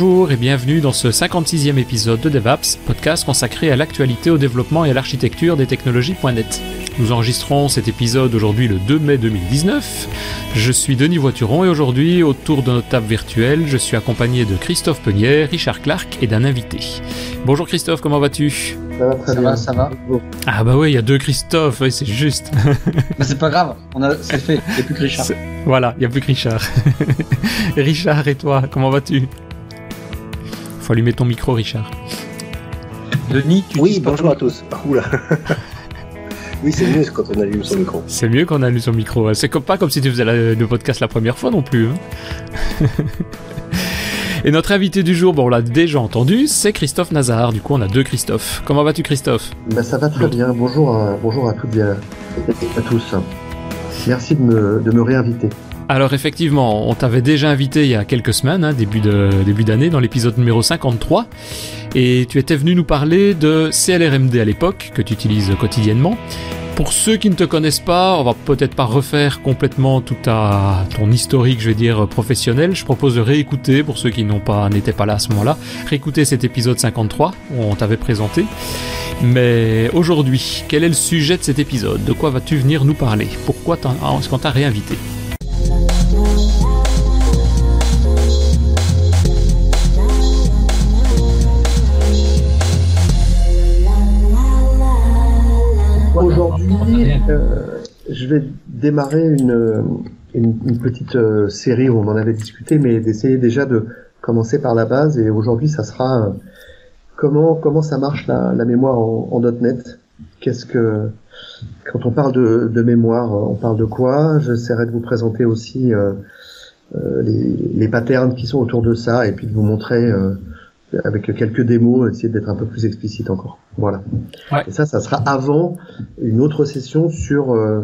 Bonjour et bienvenue dans ce 56e épisode de DevApps, podcast consacré à l'actualité, au développement et à l'architecture des technologies.net. Nous enregistrons cet épisode aujourd'hui le 2 mai 2019. Je suis Denis Voituron et aujourd'hui, autour de notre table virtuelle, je suis accompagné de Christophe Penière, Richard Clark et d'un invité. Bonjour Christophe, comment vas-tu? Ça va très Ça bien. va, ça va. Ah bah oui, il y a deux Christophe, oui, c'est juste. Mais c'est pas grave, on a, c'est fait, il n'y a plus que Richard. C'est- Voilà, il n'y a plus que Richard. Richard et toi, comment vas-tu? Faut allumer ton micro, Richard. Denis, tu Oui, bonjour à tous. Oula. oui, c'est mieux quand on allume son micro. C'est mieux qu'on allume son micro. C'est comme, pas comme si tu faisais la- le podcast la première fois non plus. hein. Et notre invité du jour, bon, on l'a déjà entendu, c'est Christophe Nazar. Du coup, on a deux Christophe. Comment vas-tu, Christophe? Bah, ça va très bien. Bonjour à, bonjour à toutes et à, à tous. Merci de me, de me réinviter. Alors, effectivement, on t'avait déjà invité il y a quelques semaines, hein, début d'année, dans l'épisode numéro 53. Et tu étais venu nous parler de CLRMD à l'époque, que tu utilises quotidiennement. Pour ceux qui ne te connaissent pas, on va peut-être pas refaire complètement tout ton historique, je vais dire, professionnel. Je propose de réécouter, pour ceux qui n'ont pas, n'étaient pas là à ce moment-là, réécouter cet épisode 53, où on t'avait présenté. Mais aujourd'hui, quel est le sujet de cet épisode? De quoi vas-tu venir nous parler? Pourquoi t'en- est-ce qu'on t'a réinvité? Euh, je vais démarrer une, une, petite euh, série où on en avait discuté, mais d'essayer déjà de commencer par la base. Et aujourd'hui, ça sera euh, comment comment ça marche la, la mémoire en, en .NET? Qu'est-ce que quand on parle de, de mémoire, on parle de quoi? J'essaierai de vous présenter aussi les, les patterns qui sont autour de ça, et puis de vous montrer avec quelques démos, essayer d'être un peu plus explicite encore. Voilà. Ouais. Et ça, ça sera avant une autre session sur euh,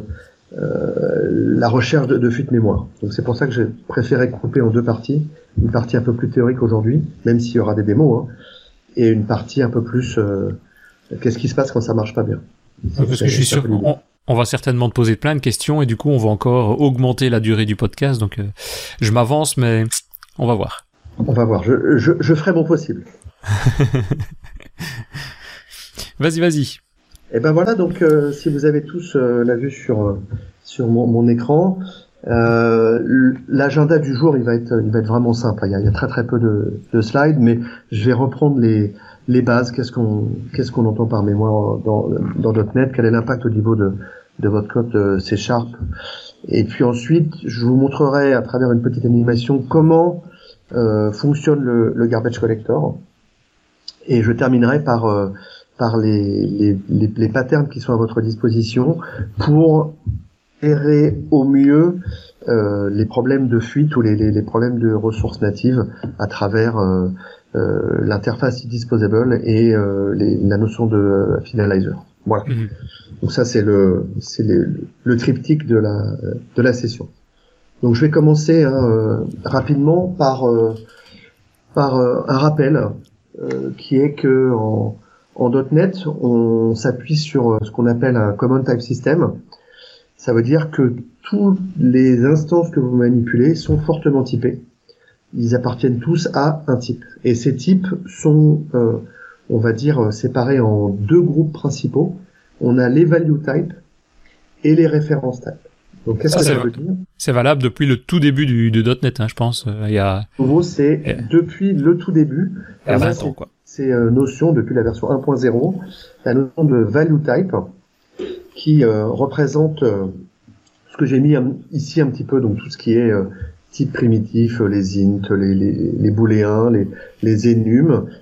euh, la recherche de, de fuite mémoire. Donc c'est pour ça que j'ai préféré couper en deux parties. Une partie un peu plus théorique aujourd'hui, même s'il y aura des démos, hein, et une partie un peu plus euh, qu'est-ce qui se passe quand ça marche pas bien. Parce que je suis sûr qu'on on va certainement te poser plein de questions et du coup on va encore augmenter la durée du podcast. Donc euh, je m'avance, mais on va voir. On va voir. Je, je, je ferai mon possible. Vas-y, vas-y. Et ben voilà, donc euh, si vous avez tous euh, la vue sur euh, sur mon, mon écran, euh, l'agenda du jour il va être il va être vraiment simple. Il y a, il y a très très peu de, de slides, mais je vais reprendre les les bases. Qu'est-ce qu'on qu'est-ce qu'on entend par mémoire dans dans .NET Quel est l'impact au niveau de de votre code euh, C Sharp? Et puis ensuite, je vous montrerai à travers une petite animation comment fonctionne le, le garbage collector. Et je terminerai par euh, par les, les, les, les patterns qui sont à votre disposition pour gérer au mieux euh, les problèmes de fuite ou les, les, les problèmes de ressources natives à travers euh, euh, l'interface disposable et euh, les, la notion de euh, finalizer. Voilà. Mhm. Donc ça c'est le c'est le, le triptyque de la de la session. Donc je vais commencer hein, euh, rapidement par euh, par euh, un rappel qui est que en, en .NET on s'appuie sur ce qu'on appelle un Common Type System. Ça veut dire que toutes les instances que vous manipulez sont fortement typées. Ils appartiennent tous à un type. Et ces types sont, euh, on va dire, séparés en deux groupes principaux. On a les value type et les références type. Donc qu'est-ce Ça, que c'est ça veut dire? C'est valable depuis le tout début du, .NET, hein, je pense. Euh, Il y a, En gros, c'est Eh. depuis le tout début. il y a on a 20 ces- ans, quoi. ces euh, notions depuis la version 1.0, la notion de value type qui euh, représente euh, ce que j'ai mis un- ici un petit peu, donc tout ce qui est euh, type primitif, euh, les int, les, les, les booléens, les, les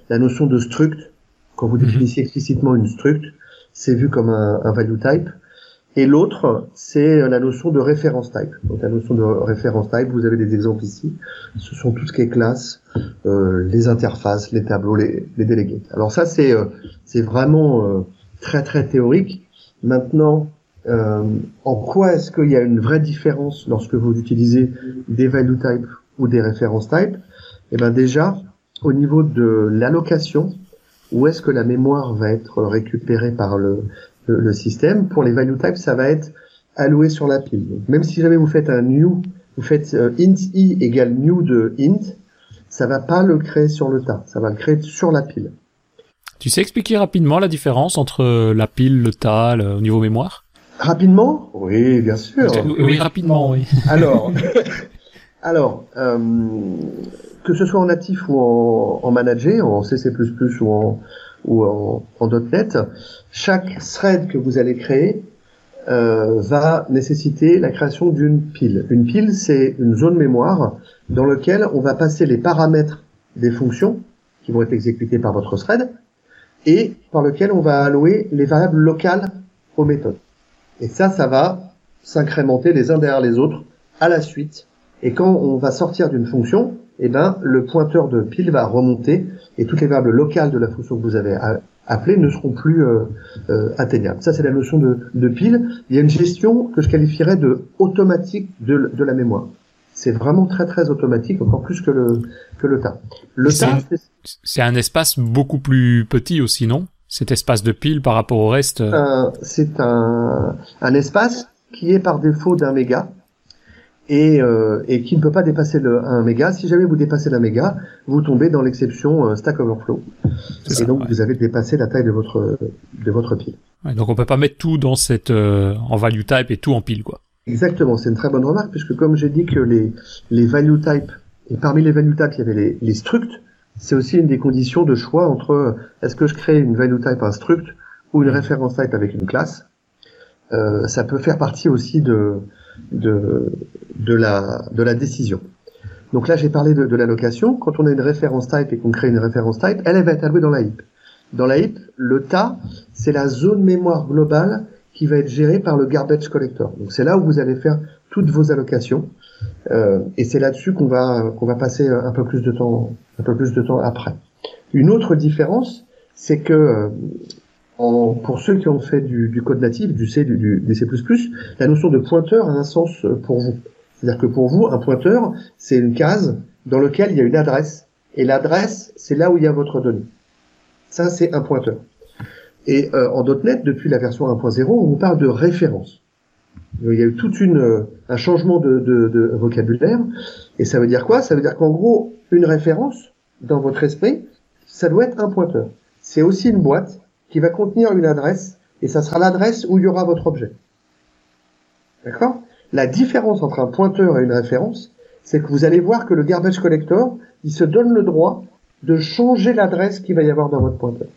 la notion de struct, quand vous Mhm. définissez explicitement une struct, c'est vu comme un, un value type. Et l'autre, c'est la notion de référence type. Donc la notion de référence type, vous avez des exemples ici. Ce sont tout ce qui est classe, euh, les interfaces, les tableaux, les, les délégués. Alors ça, c'est euh, c'est vraiment euh, très très théorique. Maintenant, euh, en quoi est-ce qu'il y a une vraie différence lorsque vous utilisez des value type ou des références type? Eh ben déjà, au niveau de l'allocation, où est-ce que la mémoire va être récupérée par le, le, le système Pour les value type, ça va être alloué sur la pile. Donc, même si jamais vous faites un new, vous faites euh, int i égale new de int, ça va pas le créer sur le tas, ça va le créer sur la pile. Tu sais expliquer rapidement la différence entre la pile, le tas, le, au niveau mémoire? Rapidement? Oui, bien sûr. Oui, rapidement, oui. Alors, alors euh, que ce soit en natif ou en, en manager, en CC++ ou en, ou en, en .NET, chaque thread que vous allez créer euh, va nécessiter la création d'une pile. Une pile, c'est une zone mémoire dans laquelle on va passer les paramètres des fonctions qui vont être exécutées par votre thread et par lequel on va allouer les variables locales aux méthodes. Et ça, ça va s'incrémenter les uns derrière les autres à la suite. Et quand on va sortir d'une fonction, eh ben, le pointeur de pile va remonter et toutes les variables locales de la fonction que vous avez appelées ne seront plus euh, euh, atteignables. Ça, c'est la notion de, de, pile. Il y a une gestion que je qualifierais de automatique de, de la mémoire. C'est vraiment très très automatique, encore plus que le que le tas. Le tas, c'est un espace beaucoup plus petit aussi, non? Cet espace de pile par rapport au reste. C'est un, un espace qui est par défaut d'un méga et, euh, et qui ne peut pas dépasser le 1 méga. Si jamais vous dépassez la méga, vous tombez dans l'exception euh, Stack Overflow. Et ça, donc ouais. vous avez dépassé la taille de votre de votre pile. Ouais, donc on peut pas mettre tout dans cette euh, en value type et tout en pile quoi. Exactement, c'est une très bonne remarque puisque comme j'ai dit que les les value type et parmi les value type il y avait les, les structs, c'est aussi une des conditions de choix entre est-ce que je crée une value type un struct ou une référence type avec une classe. Euh, ça peut faire partie aussi de de, la, décision. Donc là, j'ai parlé de, l'allocation. Quand on a une référence type et qu'on crée une référence type, elle, elle va être allouée dans la heap. Dans la heap, le tas, c'est la zone mémoire globale qui va être gérée par le garbage collector. Donc c'est là où vous allez faire toutes vos allocations. Euh, et c'est là-dessus qu'on va qu'on va passer un peu plus de temps un peu plus de temps après. Une autre différence, c'est que euh, en, pour ceux qui ont fait du, du code natif, du C, du, du, C++, la notion de pointeur a un sens pour vous. C'est-à-dire que pour vous, un pointeur, c'est une case dans laquelle il y a une adresse. Et l'adresse, c'est là où il y a votre donnée. Ça, c'est un pointeur. Et euh, en .NET, depuis la version 1.0, on vous parle de référence. Il y a eu tout une, un changement de, de, de vocabulaire. Et ça veut dire quoi? Ça veut dire qu'en gros, une référence, dans votre esprit, ça doit être un pointeur. C'est aussi une boîte qui va contenir une adresse, et ça sera l'adresse où il y aura votre objet. D'accord? La différence entre un pointeur et une référence, c'est que vous allez voir que le garbage collector, il se donne le droit de changer l'adresse qu'il va y avoir dans votre pointeur.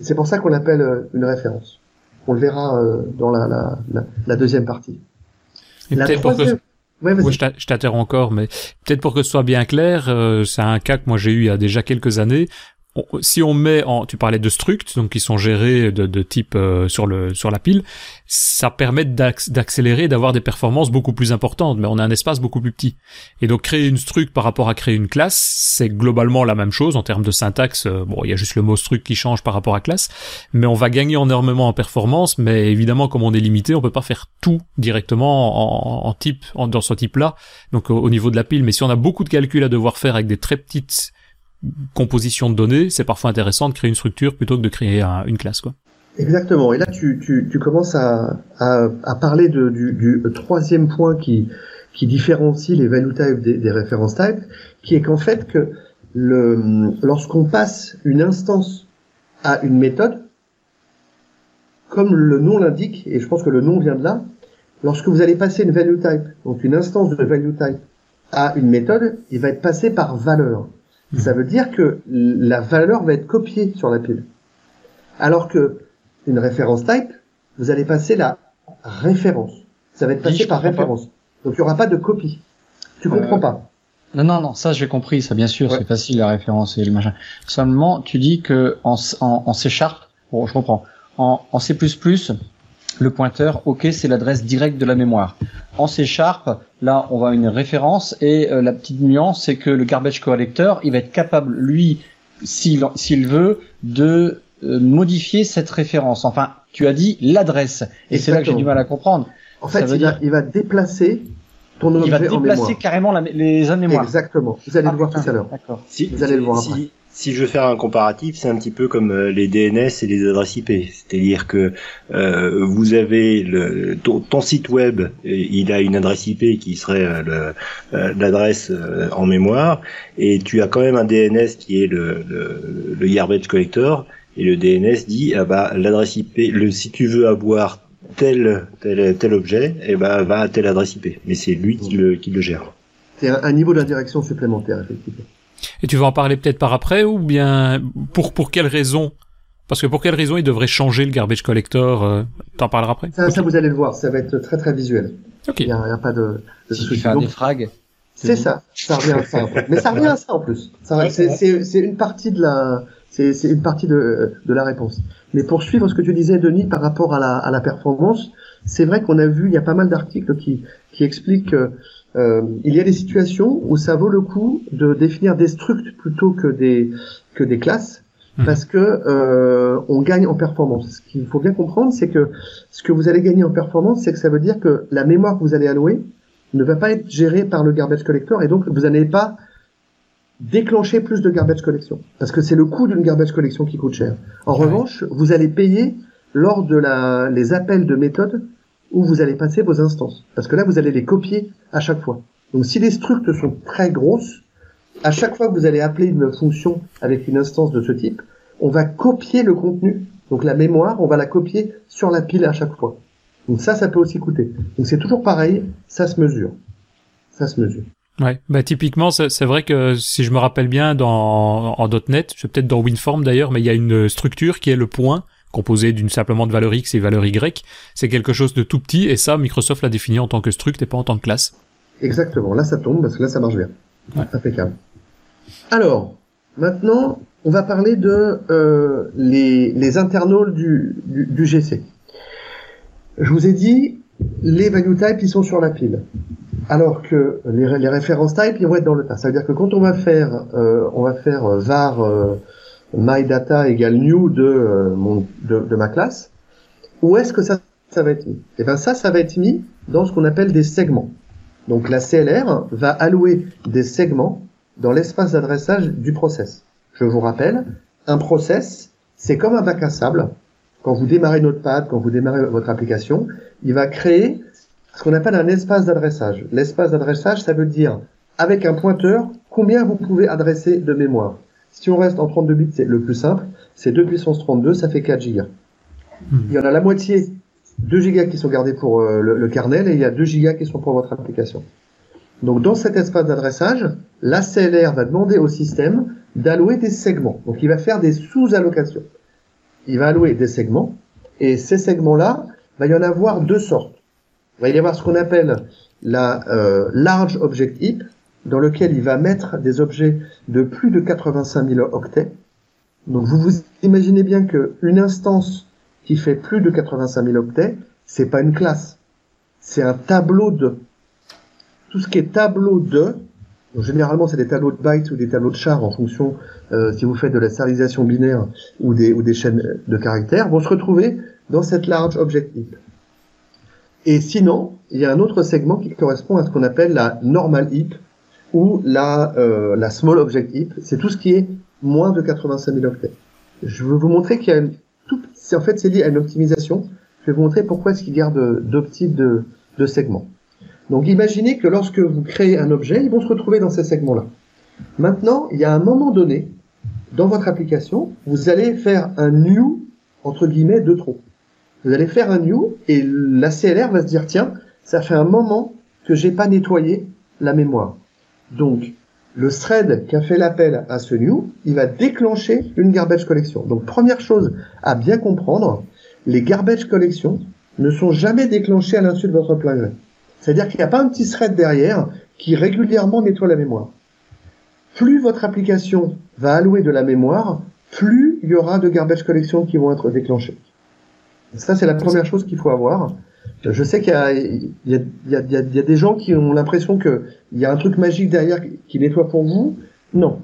C'est pour ça qu'on l'appelle une référence. On le verra dans la, la, la, la deuxième partie. Et la troisième... Que... Ouais, oui, je t'interromps encore, mais peut-être pour que ce soit bien clair, euh, c'est un cas que moi j'ai eu il y a déjà quelques années si on met en, tu parlais de structs, donc qui sont gérés de, type euh, sur le sur la pile, ça permet d'accélérer, d'avoir des performances beaucoup plus importantes, mais on a un espace beaucoup plus petit. Et donc créer une struct par rapport à créer une classe, c'est globalement la même chose en termes de syntaxe. Euh, bon, il y a juste le mot struct qui change par rapport à classe, mais on va gagner énormément en performance. Mais évidemment, comme on est limité, on peut pas faire tout directement en, en type, en, dans ce type-là. Donc au, au niveau de la pile, mais si on a beaucoup de calculs à devoir faire avec des très petites composition de données, c'est parfois intéressant de créer une structure plutôt que de créer un, une classe. Quoi. Exactement. Et là, tu, tu, tu commences à, à, à parler de, du, du, troisième point qui, qui différencie les value types des, des références types, qui est qu'en fait que lorsqu'on passe une instance à une méthode, comme le nom l'indique, et je pense que le nom vient de là, lorsque vous allez passer une value type, donc une instance de value type à une méthode, il va être passé par valeur. Ça veut dire que la valeur va être copiée sur la pile. Alors que une référence type, vous allez passer la référence. Ça va être passé par référence. Pas. Donc il n'y aura pas de copie. Tu euh... comprends pas Non, non, non, ça j'ai compris, ça bien sûr, ouais. c'est facile la référence et le machin. Seulement, tu dis que en, en, en C Sharp, bon, je comprends, en, en C++, le pointeur, ok, c'est l'adresse directe de la mémoire. En C Sharp, là, on va à une référence et euh, la petite nuance, c'est que le garbage collector, il va être capable, lui, s'il s'il veut, de euh, modifier cette référence. Enfin, tu as dit l'adresse, et c'est là que j'ai du mal à comprendre. En fait, il, dire... va, il va déplacer ton il va déplacer carrément la, les zones mémoire. Exactement. Vous allez ah, le voir putain, tout à l'heure. D'accord. Si, vous allez le voir si, après. Si je veux faire un comparatif, c'est un petit peu comme euh, les DNS et les adresses IP. C'est-à-dire que euh, vous avez le, ton, site web, il a une adresse IP qui serait euh, l'adresse en mémoire, et tu as quand même un DNS qui est le, le, le garbage collector, et le DNS dit ah bah l'adresse IP, le si tu veux avoir tel tel tel objet, et eh bah va à telle adresse IP. Mais c'est lui qui le qui le gère. C'est un, un niveau d'indirection supplémentaire effectivement. Et tu vas en parler peut-être par après ou bien pour pour quelle raison? Parce que pour quelle raison il devrait changer le garbage collector euh, T'en parleras après? Ça, ça, vous allez le voir, ça va être très très visuel. Ok. Il n'y a, pas de, de souci. des frags. C'est ça, ça revient à ça. En fait. Mais ça revient à ça en plus. C'est une partie de la, c'est une partie de, de la réponse. Mais pour suivre ce que tu disais, Denis, par rapport à la, à la performance, c'est vrai qu'on a vu, il y a pas mal d'articles qui, qui expliquent que euh, il y a des situations où ça vaut le coup de définir des structures plutôt que des que des classes mhm. parce que euh, on gagne en performance. Ce qu'il faut bien comprendre, c'est que ce que vous allez gagner en performance, c'est que ça veut dire que la mémoire que vous allez allouer ne va pas être gérée par le garbage collector et donc vous n'allez pas déclencher plus de garbage collection parce que c'est le coût d'une garbage collection qui coûte cher. En revanche, vous allez payer lors de la, les appels de méthode où vous allez passer vos instances. Parce que là, vous allez les copier à chaque fois. Donc si les structures sont très grosses, à chaque fois que vous allez appeler une fonction avec une instance de ce type, on va copier le contenu. Donc la mémoire, on va la copier sur la pile à chaque fois. Donc ça, ça peut aussi coûter. Donc c'est toujours pareil, ça se mesure. Ça se mesure. Ouais, bah typiquement, c'est vrai que si je me rappelle bien, dans en .NET, c'est peut-être dans WinForm d'ailleurs, mais il y a une structure qui est le point composé d'une simplement de valeur X et valeur Y. C'est quelque chose de tout petit et ça, Microsoft l'a défini en tant que struct et pas en tant que classe. Exactement. Là, ça tombe parce que là, ça marche bien. Ouais. Impeccable. Alors, maintenant, on va parler de euh, les, les internals du, du, du, GC. Je vous ai dit, les value types, ils sont sur la pile. Alors que les, les références types, ils vont être dans le tas. Ça veut dire que quand on va faire, euh, on va faire euh, var euh, my data égale new de, euh, mon, de, de, ma classe, où est-ce que ça, ça va être mis? Eh bien ça, ça va être mis dans ce qu'on appelle des segments. Donc la CLR va allouer des segments dans l'espace d'adressage du process. Je vous rappelle, un process, c'est comme un bac à sable. Quand vous démarrez Notepad, quand vous démarrez votre application, il va créer ce qu'on appelle un espace d'adressage. L'espace d'adressage, ça veut dire, avec un pointeur, combien vous pouvez adresser de mémoire. Si on reste en 32 bits, c'est le plus simple. C'est 2 puissance 32, ça fait 4 gigas. Hmm. Il y en a la moitié, 2 gigas qui sont gardés pour euh, le, kernel et il y a 2 gigas qui sont pour votre application. Donc dans cet espace d'adressage, la CLR va demander au système d'allouer des segments. Donc il va faire des sous-allocations. Il va allouer des segments et ces segments-là, va y en avoir deux sortes. Il va y avoir ce qu'on appelle la euh, large object heap, dans lequel il va mettre des objets de plus de 85 000 octets. Donc vous vous imaginez bien qu'une instance qui fait plus de 85 000 octets, c'est pas une classe, c'est un tableau de. Tout ce qui est tableau de, généralement c'est des tableaux de bytes ou des tableaux de chars en fonction euh, si vous faites de la serialisation binaire ou des, ou des chaînes de caractères, vont se retrouver dans cette large object heap. Et sinon, il y a un autre segment qui correspond à ce qu'on appelle la normal heap, ou la, euh, la small object heap, c'est tout ce qui est moins de 85 000 octets. Je vais vous montrer qu'il y a une tout, en fait c'est lié à une optimisation. Je vais vous montrer pourquoi est-ce qu'il garde deux de, de segments. Donc imaginez que lorsque vous créez un objet, ils vont se retrouver dans ces segments-là. Maintenant, il y a un moment donné, dans votre application, vous allez faire un new, entre guillemets, de trop. Vous allez faire un new et la CLR va se dire, tiens, ça fait un moment que j'ai pas nettoyé la mémoire. Donc, le thread qui a fait l'appel à ce new, il va déclencher une garbage collection. Donc, première chose à bien comprendre, les garbage collections ne sont jamais déclenchées à l'insu de votre plugin. C'est-à-dire qu'il n'y a pas un petit thread derrière qui régulièrement nettoie la mémoire. Plus votre application va allouer de la mémoire, plus il y aura de garbage collection qui vont être déclenchées. Ça, c'est la première chose qu'il faut avoir. Je sais qu'il y y, y, y a des gens qui ont l'impression qu'il y a un truc magique derrière qui nettoie pour vous. Non.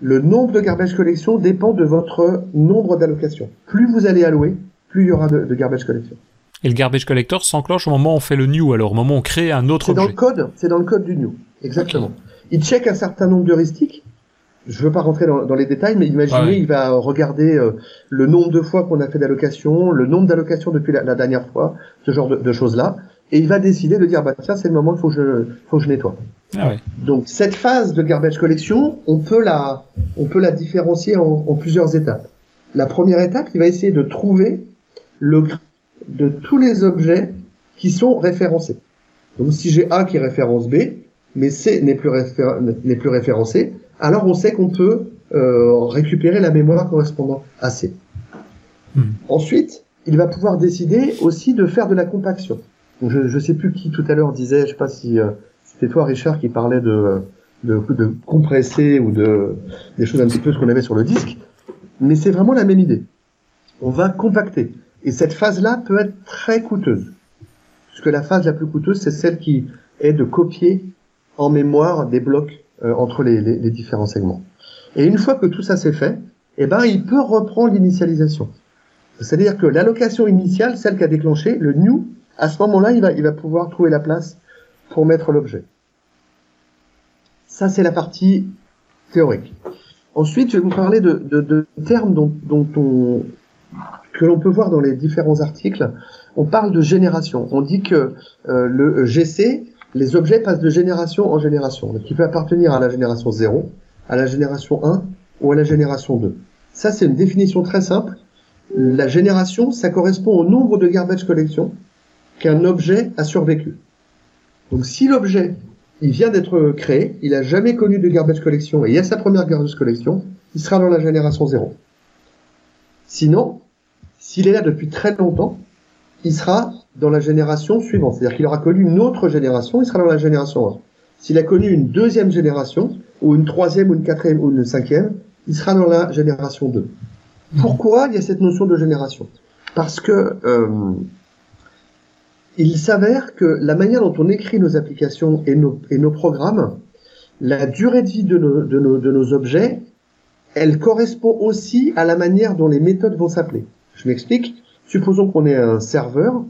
Le nombre de garbage collection dépend de votre nombre d'allocations. Plus vous allez allouer, plus il y aura de, de garbage collection. Et le garbage collector s'enclenche au moment où on fait le new, alors au moment où on crée un autre objet. C'est dans le code, c'est dans le code du new. Exactement. Il check un certain nombre d'heuristiques je veux pas rentrer dans, dans les détails, mais imaginez, il va regarder euh, le nombre de fois qu'on a fait d'allocation, le nombre d'allocations depuis la, dernière fois, ce genre de, de choses-là, et il va décider de dire bah tiens c'est le moment il faut que je faut que je nettoie. Ah ouais. Donc cette phase de garbage collection, on peut la on peut la différencier en, en plusieurs étapes. La première étape, il va essayer de trouver le de tous les objets qui sont référencés. Donc si j'ai A qui référence B, mais C n'est plus, n'est plus référencé, alors on sait qu'on peut euh, récupérer la mémoire correspondant à C. Hmm. Ensuite, il va pouvoir décider aussi de faire de la compaction. Donc je ne sais plus qui tout à l'heure disait, je sais pas si euh, c'était toi Richard qui parlait de, de, de, compresser ou de des choses un petit peu ce qu'on avait sur le disque, mais c'est vraiment la même idée. On va compacter. Et cette phase-là peut être très coûteuse. Puisque la phase la plus coûteuse, c'est celle qui est de copier en mémoire des blocs euh, entre les, les, les, différents segments. Et une fois que tout ça c'est fait, eh ben, il peut reprendre l'initialisation. C'est-à-dire que l'allocation initiale, celle qui a déclenché, le new, à ce moment-là, il va, il va pouvoir trouver la place pour mettre l'objet. Ça, c'est la partie théorique. Ensuite, je vais vous parler de, de, de termes dont, dont on, que l'on peut voir dans les différents articles. On parle de génération. On dit que euh, le GC, les objets passent de génération en génération. Donc, il peut appartenir à la génération 0, à la génération 1 ou à la génération 2. Ça, c'est une définition très simple. La génération, ça correspond au nombre de garbage collection qu'un objet a survécu. Donc, si l'objet, il vient d'être créé, il a jamais connu de garbage collection et il y a sa première garbage collection, il sera dans la génération 0. Sinon, s'il est là depuis très longtemps, il sera dans la génération suivante. C'est-à-dire qu'il aura connu une autre génération, il sera dans la génération 1. S'il a connu une deuxième génération, ou une troisième, ou une quatrième, ou une cinquième, il sera dans la génération 2. Pourquoi il y a cette notion de génération? Parce que euh, il s'avère que la manière dont on écrit nos applications et nos, et nos programmes, la durée de vie de nos, de nos, de nos objets, elle correspond aussi à la manière dont les méthodes vont s'appeler. Je m'explique. Supposons qu'on ait un serveur,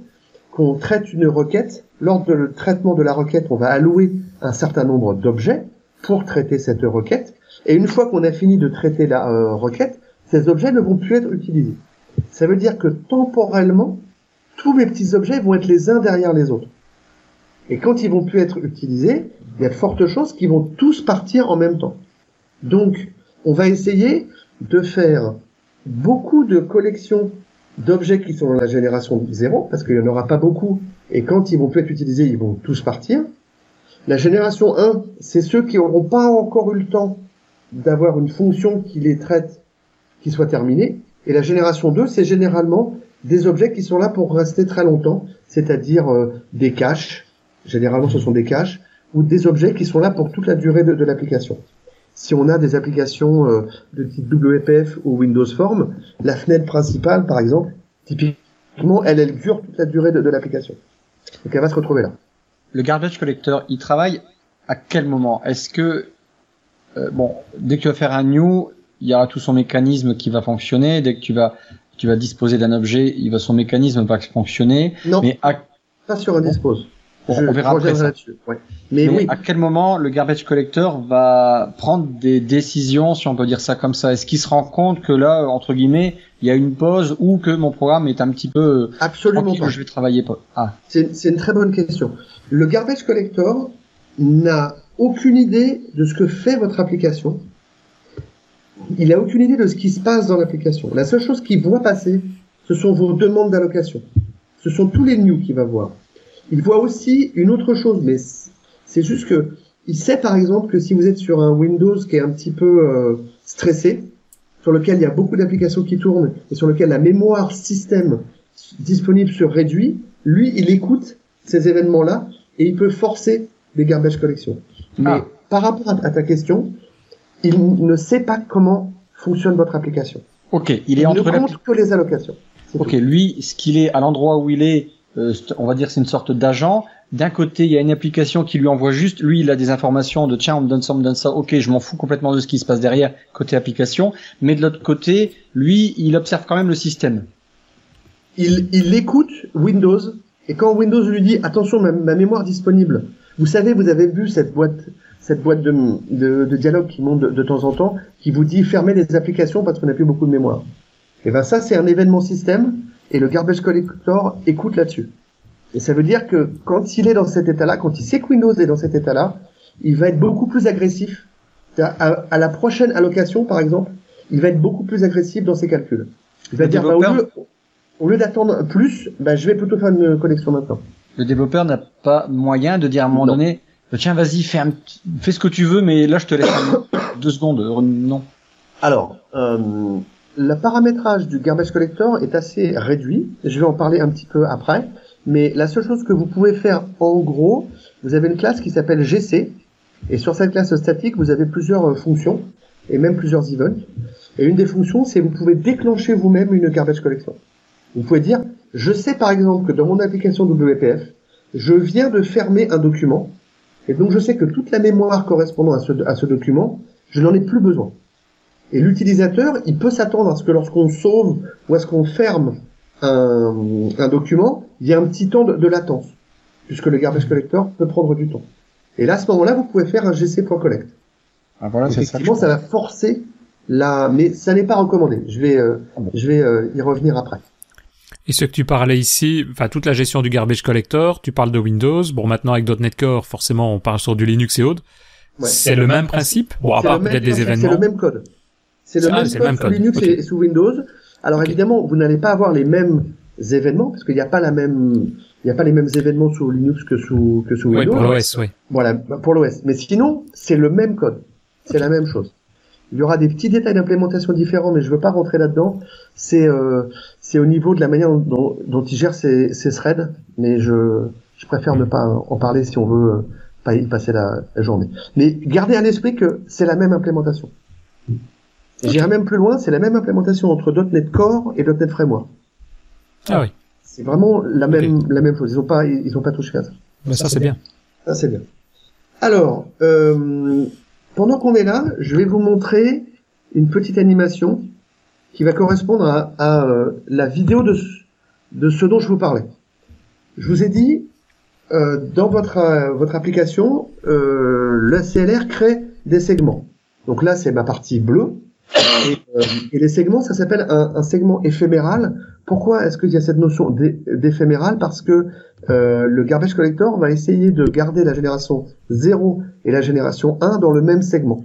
qu'on traite une requête. Lors du traitement de la requête, on va allouer un certain nombre d'objets pour traiter cette requête. Et une fois qu'on a fini de traiter la euh, requête, ces objets ne vont plus être utilisés. Ça veut dire que temporellement, tous mes petits objets vont être les uns derrière les autres. Et quand ils vont plus être utilisés, il y a de fortes chances qu'ils vont tous partir en même temps. Donc, on va essayer de faire beaucoup de collections d'objets qui sont dans la génération 0, parce qu'il n'y en aura pas beaucoup, et quand ils vont plus être utilisés, ils vont tous partir. La génération 1, c'est ceux qui n'auront pas encore eu le temps d'avoir une fonction qui les traite, qui soit terminée. Et la génération 2, c'est généralement des objets qui sont là pour rester très longtemps, c'est-à-dire euh, des caches, généralement ce sont des caches, ou des objets qui sont là pour toute la durée de l'application si on a des applications euh, de type WPF ou Windows Form, la fenêtre principale, par exemple, typiquement, elle, elle dure toute la durée de, l'application. Donc elle va se retrouver là. Le garbage collector, il travaille à quel moment? Est-ce que, euh, bon, dès que tu vas faire un new, il y aura tout son mécanisme qui va fonctionner. Dès que tu vas, tu vas disposer d'un objet, il va son mécanisme va fonctionner. Non, mais pas sur un dispose on verra après ça. Mais, oui. à quel moment le garbage collector va prendre des décisions, si on peut dire ça comme ça? Est-ce qu'il se rend compte que là, entre guillemets, il y a une pause ou que mon programme est un petit peu absolument pas. je vais travailler pas? Ah, c'est une très bonne question. Le garbage collector n'a aucune idée de ce que fait votre application. Il a aucune idée de ce qui se passe dans l'application. La seule chose qu'il voit passer, ce sont vos demandes d'allocation. Ce sont tous les news qu'il va voir. Il voit aussi une autre chose, mais c'est juste que il sait par exemple que si vous êtes sur un Windows qui est un petit peu euh, stressé, sur lequel il y a beaucoup d'applications qui tournent et sur lequel la mémoire système disponible se réduit, lui, il écoute ces événements-là et il peut forcer des garbage collection. Mais ah. par rapport à, ta question, il ne sait pas comment fonctionne votre application. Ok, il est il ne compte que les allocations. Ok, lui, ce qu'il est à l'endroit où il est, euh, on va dire c'est une sorte d'agent. D'un côté, il y a une application qui lui envoie juste, lui, il a des informations de tiens, on me donne ça, on me donne ça. Ok, je m'en fous complètement de ce qui se passe derrière côté application. Mais de l'autre côté, lui, il observe quand même le système. Il, il écoute Windows et quand Windows lui dit attention, ma, mémoire disponible. Vous savez, vous avez vu cette boîte, cette boîte de, de, de dialogue qui monte de, de, temps en temps, qui vous dit fermez les applications parce qu'on n'a plus beaucoup de mémoire. Et ben ça, c'est un événement système et le garbage collector écoute là-dessus. Et ça veut dire que quand il est dans cet état-là, quand il sait que Windows est dans cet état-là, il va être beaucoup plus agressif. À, à, la prochaine allocation, par exemple, il va être beaucoup plus agressif dans ses calculs. Il va Le dire, bah, au lieu, lieu d'attendre plus, bah, je vais plutôt faire une connexion maintenant. Le développeur n'a pas moyen de dire à un moment Non. donné, tiens, vas-y, fais, un fais ce que tu veux, mais là, je te laisse deux secondes. Euh, Non. Alors, euh, le paramétrage du garbage collector est assez réduit. Je vais en parler un petit peu après. Mais la seule chose que vous pouvez faire, en gros, vous avez une classe qui s'appelle GC. Et sur cette classe statique, vous avez plusieurs euh, fonctions et même plusieurs events. Et une des fonctions, c'est vous pouvez déclencher vous-même une garbage collection. Vous pouvez dire, je sais par exemple que dans mon application WPF, je viens de fermer un document. Et donc je sais que toute la mémoire correspondant à ce, à ce document, je n'en ai plus besoin. Et l'utilisateur, il peut s'attendre à ce que lorsqu'on sauve ou à ce qu'on ferme un, un document, il y a un petit temps de, de latence, puisque le garbage collector peut prendre du temps. Et là, à ce moment-là, vous pouvez faire un gc.collect. Ah, voilà, ça. Effectivement, ça va forcer la, mais ça n'est pas recommandé. Je vais, euh, Ah bon. je vais euh, y revenir après. Et ce que tu parlais ici, enfin toute la gestion du garbage collector, tu parles de Windows. Bon, maintenant avec .NET Core, forcément, on parle sur du Linux et autres. Ouais. C'est le même principe. Bon, à part peut-être les principe, événements. C'est le même code. C'est le, Ah, même c'est code le même sous code. Linux et sous Windows. Alors évidemment, vous n'allez pas avoir les mêmes événements parce qu'il n'y a pas la même, il n'y a pas les mêmes événements sous Linux que sous que sous Oui, Windows. pour l'OS, oui. Voilà, pour l'OS. Mais sinon, c'est le même code. C'est la même chose. Il y aura des petits détails d'implémentation différents, mais je veux pas rentrer là-dedans. C'est euh, c'est au niveau de la manière dont, dont il gère ses, ses threads, mais je, je préfère ne pas en parler si on veut euh, pas y passer la, la journée. Mais gardez à l'esprit que c'est la même implémentation. Et J'irai même plus loin, c'est la même implémentation entre .NET Core et .NET Framework. Ah oui. C'est vraiment la même la même chose. Ils ont pas ils ont pas touché à ça. Mais ça, c'est bien. Ça, c'est bien. Alors, euh, pendant qu'on est là, je vais vous montrer une petite animation qui va correspondre à, à, euh, la vidéo de, ce- de ce dont je vous parlais. Je vous ai dit, euh, dans votre, euh, votre application, euh, le CLR crée des segments. Donc là, c'est ma partie bleue. Et, euh, et les segments, ça s'appelle un, un segment éphéméral. Pourquoi est-ce qu'il y a cette notion d'é- d'éphéméral? Parce que euh, le garbage collector va essayer de garder la génération 0 et la génération 1 dans le même segment.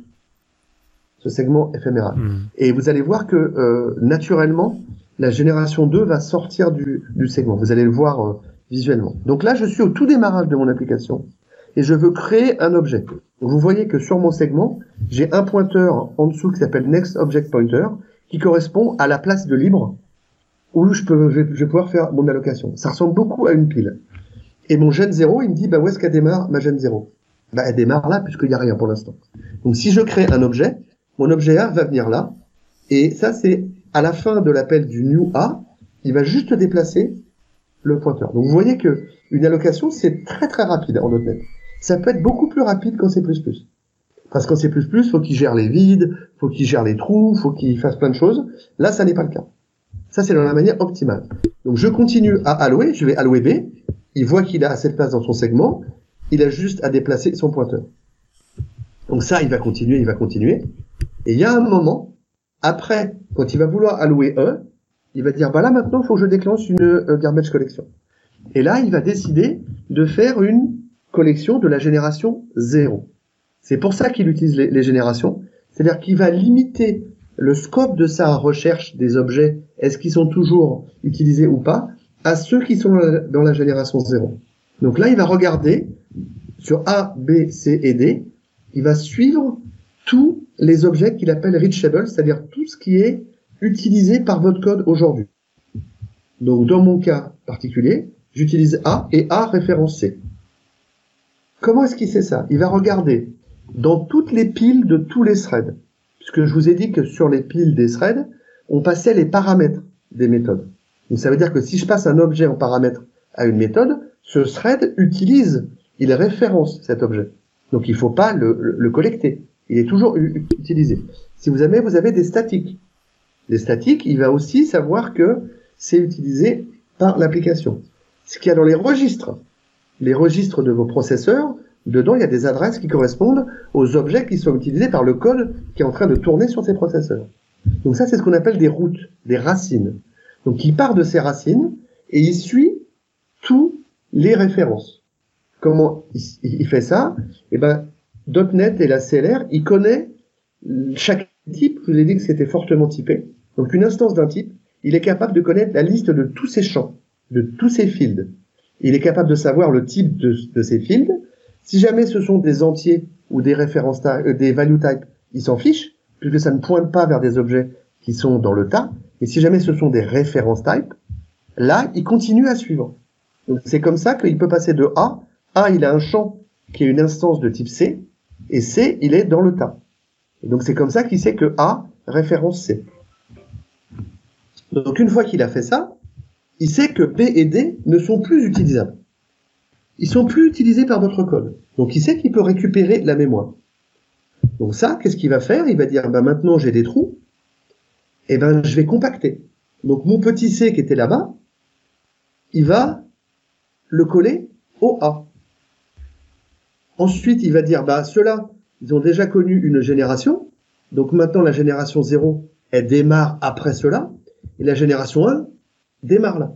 Ce segment éphéméral. Hmm. Et vous allez voir que euh, naturellement, la génération 2 va sortir du, du segment. Vous allez le voir euh, visuellement. Donc là, je suis au tout démarrage de mon application et je veux créer un objet. Vous voyez que sur mon segment, j'ai un pointeur en dessous qui s'appelle Next Object Pointer qui correspond à la place de libre où je peux je vais, pouvoir faire mon allocation. Ça ressemble beaucoup à une pile. Et mon gen 0, il me dit bah où est-ce qu'elle démarre ma gen 0 Bah elle démarre là puisqu'il n'y a rien pour l'instant. Donc si je crée un objet, mon objet A va venir là et ça c'est à la fin de l'appel du new A, il va juste déplacer le pointeur. Donc vous voyez que une allocation c'est très très rapide en .NET. Ça peut être beaucoup plus rapide qu'en C++. Parce qu'en C++, faut qu'il gère les vides, faut qu'il gère les trous, faut qu'il fasse plein de choses. Là, ça n'est pas le cas. Ça, c'est dans la manière optimale. Donc, je continue à allouer, je vais allouer B. Il voit qu'il a assez de place dans son segment. Il a juste à déplacer son pointeur. Donc ça, il va continuer, il va continuer. Et il y a un moment, après, quand il va vouloir allouer E, il va dire, bah là, maintenant, il faut que je déclenche une euh, garbage collection. Et là, il va décider de faire une collection de la génération 0. C'est pour ça qu'il utilise les, générations. C'est-à-dire qu'il va limiter le scope de sa recherche des objets, est-ce qu'ils sont toujours utilisés ou pas, à ceux qui sont dans la- génération 0. Donc là, il va regarder sur A, B, C et D, il va suivre tous les objets qu'il appelle reachable, c'est-à-dire tout ce qui est utilisé par votre code aujourd'hui. Donc dans mon cas particulier, j'utilise A et A référence. Comment est-ce qu'il sait ça? Il va regarder dans toutes les piles de tous les threads. Puisque je vous ai dit que sur les piles des threads, on passait les paramètres des méthodes. Donc ça veut dire que si je passe un objet en paramètre à une méthode, ce thread utilise, il référence cet objet. Donc il faut pas le, le- le collecter. Il est toujours utilisé. Si vous avez, vous avez des statiques. Les statiques, il va aussi savoir que c'est utilisé par l'application. Ce qu'il y a dans les registres, les registres de vos processeurs, dedans, il y a des adresses qui correspondent aux objets qui sont utilisés par le code qui est en train de tourner sur ces processeurs. Donc ça, c'est ce qu'on appelle des routes, des racines. Donc il part de ces racines et il suit tous les références. Comment il, fait ça? Eh ben, .NET et la CLR, il connaît chaque type. Je vous ai dit que c'était fortement typé. Donc une instance d'un type, il est capable de connaître la liste de tous ces champs, de tous ces fields. Il est capable de savoir le type de, de ces fields. Si jamais ce sont des entiers ou des références, euh, des value types, il s'en fiche, puisque ça ne pointe pas vers des objets qui sont dans le tas. Et si jamais ce sont des références types, là, il continue à suivre. C'est comme ça qu'il peut passer de A. A, il a un champ qui est une instance de type C, et C, il est dans le tas. Et donc c'est comme ça qu'il sait que A référence C. Donc une fois qu'il a fait ça, il sait que B et D ne sont plus utilisables. Ils sont plus utilisés par votre code. Donc il sait qu'il peut récupérer la mémoire. Donc ça, qu'est-ce qu'il va faire? Il va dire, bah maintenant j'ai des trous, eh ben je vais compacter. Donc mon petit C qui était là-bas, il va le coller au A. Ensuite, il va dire, bah ceux-là, ils ont déjà connu une génération, donc maintenant la génération 0, elle démarre après cela, et la génération 1 démarre là.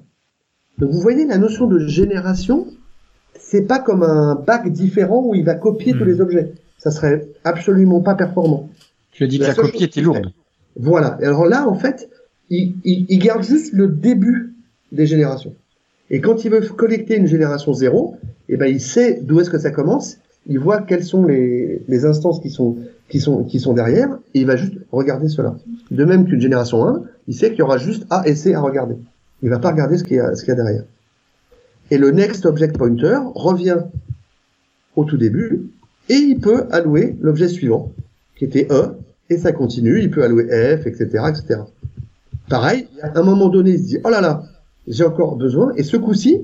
Donc vous voyez la notion de génération, c'est pas comme un bac différent où il va copier tous hmm. les objets. Ça serait absolument pas performant. Tu as dit que la, copie était lourde. Voilà. Et alors là, en fait, il, il, garde juste le début des générations. Et quand il veut collecter une génération 0, eh ben, il sait d'où est-ce que ça commence, il voit quelles sont les, les instances qui sont, qui, sont, qui sont derrière, et il va juste regarder cela. De même qu'une génération 1, il sait qu'il y aura juste A et C à regarder. Il va pas regarder ce qu'il y a, derrière. Et le next object pointer revient au tout début, et il peut allouer l'objet suivant, qui était E, et ça continue, il peut allouer F, etc., etc. Pareil, à un moment donné, il se dit, oh là là, j'ai encore besoin, et ce coup-ci,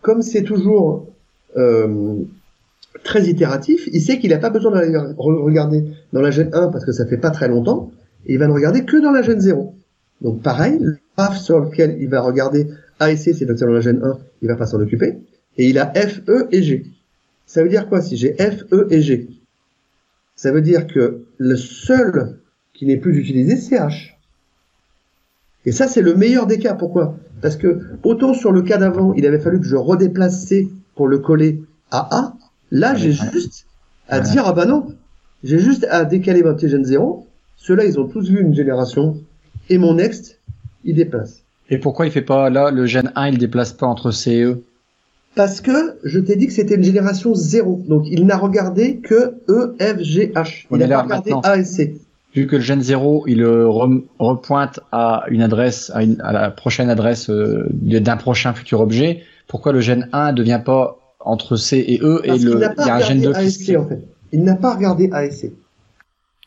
comme c'est toujours euh, très itératif, il sait qu'il n'a pas besoin d'aller regarder dans la gêne 1 parce que ça fait pas très longtemps, et il va ne regarder que dans la gêne 0. Donc pareil, sur lequel il va regarder A et C, c'est la gêne 1, il va pas s'en occuper, et il a F, E et G. Ça veut dire quoi si j'ai F, E et G? Ça veut dire que le seul qui n'est plus utilisé, c'est H. Et ça, c'est le meilleur des cas. Pourquoi? Parce que autant sur le cas d'avant, il avait fallu que je redéplace C pour le coller à A, là, j'ai juste à dire, ah bah non, j'ai juste à décaler ma petit 0. Ceux-là, ils ont tous vu une génération. Et mon next, il déplace. Et pourquoi il fait pas, là, le gène 1, il déplace pas entre C et E? Parce que je t'ai dit que c'était une génération 0. Donc il n'a regardé que E, F, G, H. Il n'a pas regardé A et C. Vu que le gène 0, il repointe à une adresse, à, une, à la prochaine adresse euh, d'un prochain futur objet, pourquoi le gène 1 ne devient pas entre C et E et le, il, y a un gène 2 qui... en fait. Il n'a pas regardé A et C.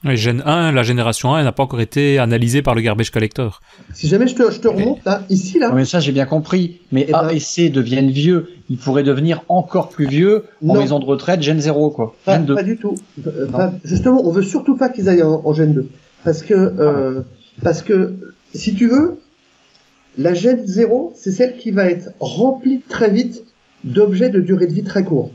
Oui, Gen 1, la génération 1, n'a pas encore été analysée par le garbage collector. Si jamais je te, je te remonte là, ici là. mais ça j'ai bien compris. Mais eh A ben- et C deviennent vieux, ils pourraient devenir encore plus vieux en maison de retraite Gen 0 quoi. Pas, Gen 2. pas du tout. justement, on veut surtout pas qu'ils aillent en, Gen 2, parce que euh, parce que si tu veux, la Gen 0, c'est celle qui va être remplie très vite d'objets de durée de vie très courte.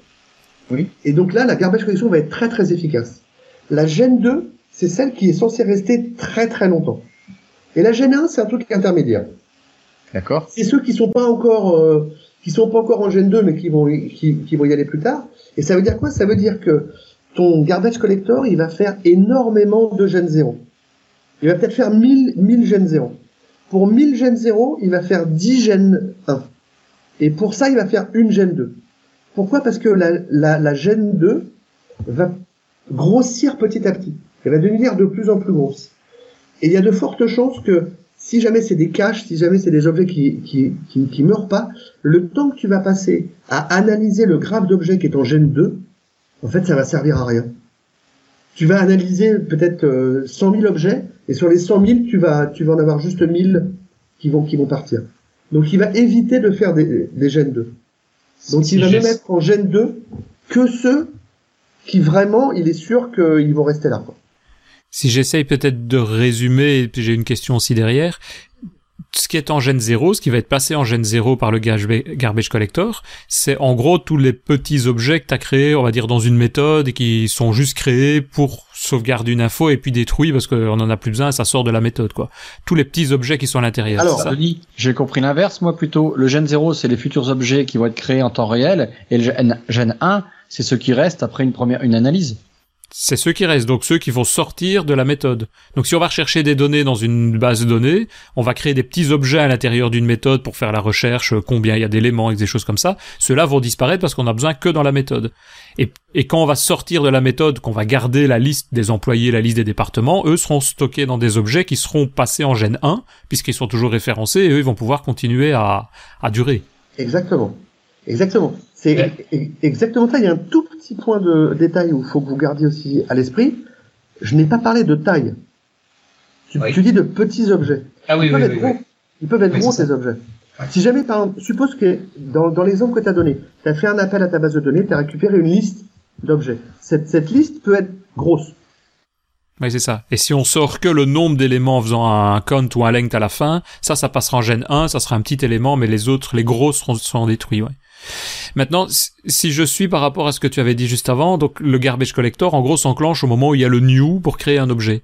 Oui. Et donc là, la garbage collection va être très très efficace. La Gen 2, c'est celle qui est censée rester très très longtemps. Et la Gen 1, c'est un truc intermédiaire. D'accord. C'est ceux qui sont pas encore euh, qui sont pas encore en Gen 2 mais qui vont qui, qui, vont y aller plus tard. Et ça veut dire quoi? Ça veut dire que ton garbage collector, il va faire énormément de Gen 0. Il va peut-être faire 1000 1000 Gen 0. Pour 1000 Gen 0, il va faire 10 Gen 1. Et pour ça, il va faire une Gen 2. Pourquoi? Parce que la, la, la Gen 2 va grossir petit à petit. Elle va devenir de plus en plus grosse. Et il y a de fortes chances que si jamais c'est des caches, si jamais c'est des objets qui, qui, qui, meurent pas, le temps que tu vas passer à analyser le graphe d'objets qui est en gène 2, en fait, ça va servir à rien. Tu vas analyser peut-être 100 euh, 000 objets, et sur les 100 000, tu vas, tu vas en avoir juste 1000 qui vont, qui vont partir. Donc, il va éviter de faire des, des gènes 2. Donc, il va ne mettre en gène 2 que ceux qui vraiment, il est sûr qu'ils vont rester là. Si j'essaye peut-être de résumer, et puis j'ai une question aussi derrière, ce qui est en Gen 0, ce qui va être passé en Gen 0 par le garbage collector, c'est en gros tous les petits objets que tu as créés, on va dire, dans une méthode et qui sont juste créés pour sauvegarder une info et puis détruits parce qu'on en a plus besoin, ça sort de la méthode, quoi. Tous les petits objets qui sont à l'intérieur. Alors, Denis, j'ai compris l'inverse, moi plutôt. Le Gen 0, c'est les futurs objets qui vont être créés en temps réel et le Gen 1, c'est ceux qui restent après une première, une analyse c'est ceux qui restent, donc ceux qui vont sortir de la méthode. Donc si on va rechercher des données dans une base de données, on va créer des petits objets à l'intérieur d'une méthode pour faire la recherche, euh, combien il y a d'éléments et des choses comme ça. Ceux-là vont disparaître parce qu'on a besoin que dans la méthode. Et, quand on va sortir de la méthode, qu'on va garder la liste des employés, la liste des départements, eux seront stockés dans des objets qui seront passés en Gen 1, puisqu'ils sont toujours référencés, et eux ils vont pouvoir continuer à durer. Exactement. Exactement. C'est exactement ça. Il y a un tout petit point de détail où il faut que vous gardiez aussi à l'esprit. Je n'ai pas parlé de taille. Tu, dis de petits objets. Ah oui, Ils peuvent être gros. Ils peuvent être gros, ces objets. Si jamais, par exemple, suppose que dans, dans l'exemple que tu as donné, tu as fait un appel à ta base de données, tu as récupéré une liste d'objets. Cette, cette liste peut être grosse. Oui, c'est ça. Et si on sort que le nombre d'éléments en faisant un count ou un length à la fin, ça, ça passera en gène 1, ça sera un petit élément, mais les autres, les gros seront, seront détruits, ouais. Maintenant, si je suis par rapport à ce que tu avais dit juste avant, donc le garbage collector, en gros, s'enclenche au moment où il y a le new pour créer un objet.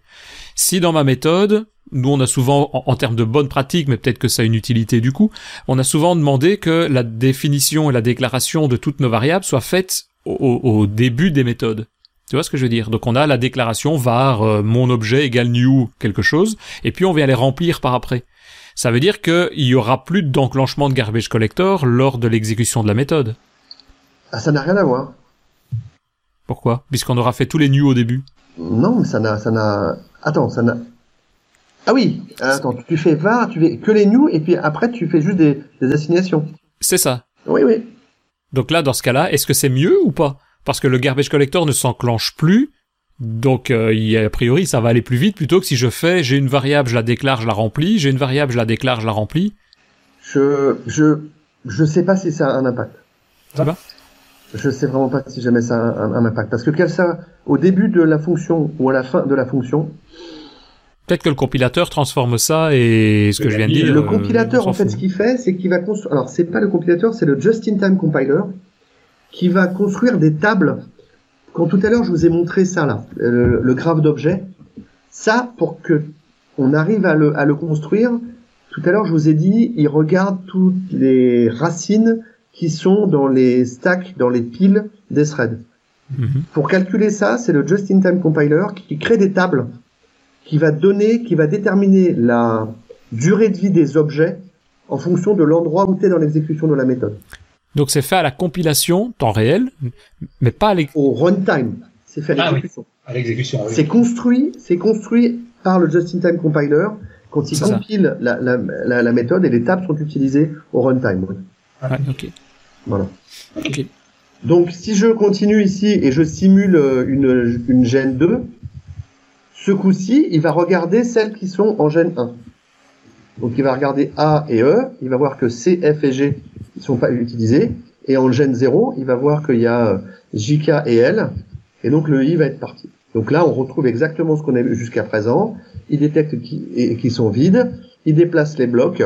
Si dans ma méthode, nous on a souvent, en, termes de bonne pratique, mais peut-être que ça a une utilité du coup, on a souvent demandé que la définition et la déclaration de toutes nos variables soient faites au, début des méthodes. Tu vois ce que je veux dire? Donc on a la déclaration var euh, mon objet égale new quelque chose, et puis on vient les remplir par après ça veut dire qu'il y aura plus d'enclenchement de garbage collector lors de l'exécution de la méthode. Ah, ça n'a rien à voir. Pourquoi? Puisqu'on aura fait tous les nus au début. Non, mais ça n'a, ça n'a. Attends, ça n'a. Ah oui, attends, tu fais var, tu fais que les nus et puis après tu fais juste des, des assignations. C'est ça. Oui, oui. Donc là, dans ce cas-là, est-ce que c'est mieux ou pas? Parce que le garbage collector ne s'enclenche plus donc, euh, a priori, ça va aller plus vite plutôt que si je fais, j'ai une variable, je la déclare, je la remplis, j'ai une variable, je la déclare, je la remplis. Je, je, je sais pas si ça a un impact. Ça va? Je sais vraiment pas si jamais ça a un, impact. Parce que quel ça, au début de la fonction ou à la fin de la fonction. Peut-être que le compilateur transforme ça et ce que je viens de dire. Le euh, compilateur, en fait, ce qu'il fait, c'est qu'il va construire, alors c'est pas le compilateur, c'est le just-in-time compiler, qui va construire des tables quand tout à l'heure je vous ai montré ça là, le, graphe d'objet, ça pour que on arrive à le, à le construire, tout à l'heure je vous ai dit, il regarde toutes les racines qui sont dans les stacks, dans les piles des threads. Mhm. Pour calculer ça, c'est le just-in-time compiler qui crée des tables, qui va donner, qui va déterminer la durée de vie des objets en fonction de l'endroit où tu es dans l'exécution de la méthode. Donc c'est fait à la compilation, temps réel, mais pas à au runtime. C'est fait à ah l'exécution. À l'exécution. Oui. C'est construit, c'est construit par le just-in-time compiler quand il compile la, la, la, la, méthode et les tables sont utilisées au runtime. Oui. Ah, ok. Voilà. Ok. Donc si je continue ici et je simule euh, une, une gène 2, ce coup-ci, il va regarder celles qui sont en gène 1. Donc il va regarder A et E, il va voir que C, F et G ne sont pas utilisés, et en gène 0, il va voir qu'il y a euh, JK et L, et donc le I va être parti. Donc là, on retrouve exactement ce qu'on a vu jusqu'à présent. Il détecte qui, qui sont vides, il déplace les blocs,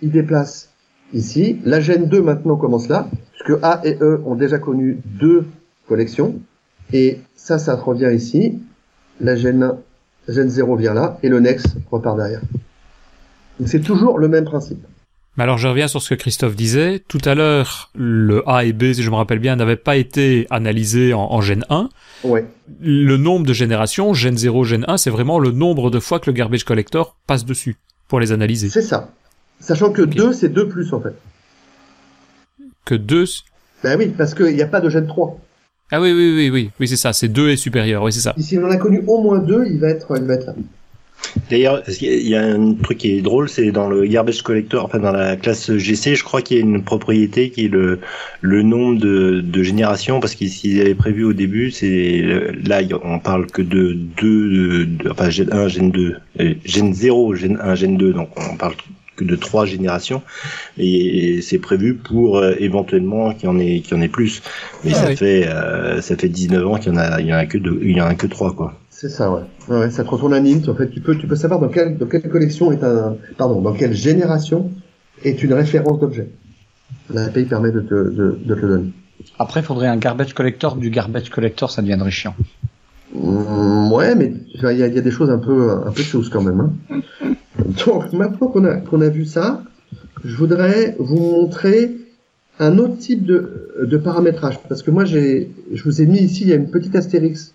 il déplace ici. La gène 2 maintenant commence là, puisque A et E ont déjà connu deux collections, et ça, ça revient ici. La gène 1, gène 0 vient là, et le next repart derrière. C'est toujours le même principe. Mais alors je reviens sur ce que Christophe disait. Tout à l'heure, le A et B, si je me rappelle bien, n'avaient pas été analysés en, en gène 1. Ouais. Le nombre de générations, gène 0, gène 1, c'est vraiment le nombre de fois que le garbage collector passe dessus pour les analyser. C'est ça. Sachant que 2, c'est 2 plus en fait. Que 2 Ben oui, parce qu'il n'y a pas de gène 3. Ah oui, oui, oui, oui, oui, c'est ça, c'est 2 et supérieur, oui, c'est ça. Et si on en a connu au moins 2, il va être, il va être là. D'ailleurs, il y a un truc qui est drôle, c'est dans le garbage collector, enfin dans la classe GC, je crois qu'il y a une propriété qui est le, le nombre de, de générations, parce qu'ils avaient prévu au début, c'est là on parle que de deux, de, enfin gen 1, gen 2, gen 0, gen 1, gen 2, donc on parle que de trois générations et c'est prévu pour euh, éventuellement qu'il y en ait qu'il y en ait plus mais ah ça fait euh, ça fait 19 ans qu'il y en a il y en a que deux, il y en a que trois quoi C'est ça, ouais. ouais. Ça te retourne un int. En fait, tu peux, tu peux savoir dans quelle, dans quelle collection est un, pardon, dans quelle génération est une référence d'objet. L'API permet de te, de, de te le donner. Après, il faudrait un garbage collector. Du garbage collector, ça deviendrait chiant. Mmh, ouais, mais il y a, y a, des choses un peu, un peu choses quand même. Hein. Donc, maintenant qu'on a, qu'on a vu ça, je voudrais vous montrer un autre type de, de paramétrage. Parce que moi, j'ai, je vous ai mis ici, il y a une petite astérix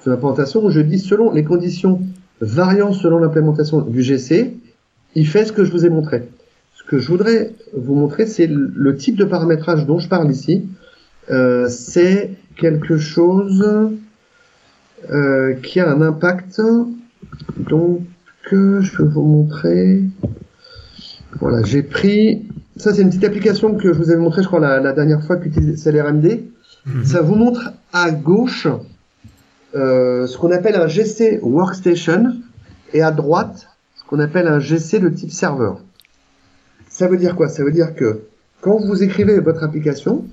sur la présentation où je dis selon les conditions variant selon l'implémentation du GC, il fait ce que je vous ai montré. Ce que je voudrais vous montrer, c'est le type de paramétrage dont je parle ici. Euh, c'est quelque chose euh, qui a un impact. Donc, euh, je vais vous montrer. Voilà, j'ai pris. Ça, c'est une petite application que je vous avais montré, je crois, la, la dernière fois que c'est l'RMD. Mm Ça vous montre à gauche euh, ce qu'on appelle un GC Workstation et à droite ce qu'on appelle un GC de type serveur. Ça veut dire quoi? Ça veut dire que quand vous écrivez votre application,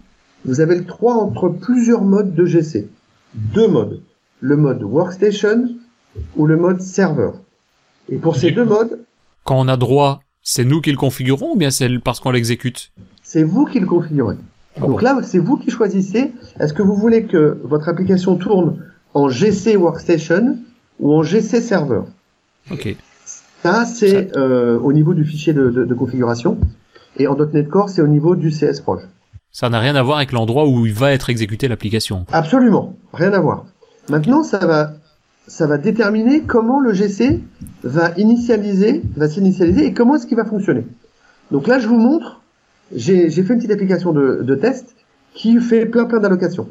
vous avez le droit entre plusieurs modes de GC. Deux modes. Le mode Workstation ou le mode serveur. Et pour ces deux modes... Quand on a droit, c'est nous qui le configurons ou bien c'est parce qu'on l'exécute? C'est vous qui le configurez. Ah Donc là, c'est vous qui choisissez. Est-ce que vous voulez que votre application tourne en GC Workstation ou en GC Server Ok. Ça, c'est euh, au niveau du fichier de, de, de configuration. Et en .NET Core, c'est au niveau du CS Proj. Ça n'a rien à voir avec l'endroit où il va être exécuté l'application. Absolument, rien à voir. Maintenant, ça va, ça va déterminer comment le GC va initialiser, va s'initialiser et comment est-ce qu'il va fonctionner. Donc là, je vous montre, j'ai fait une petite application de, de test qui fait plein plein d'allocations.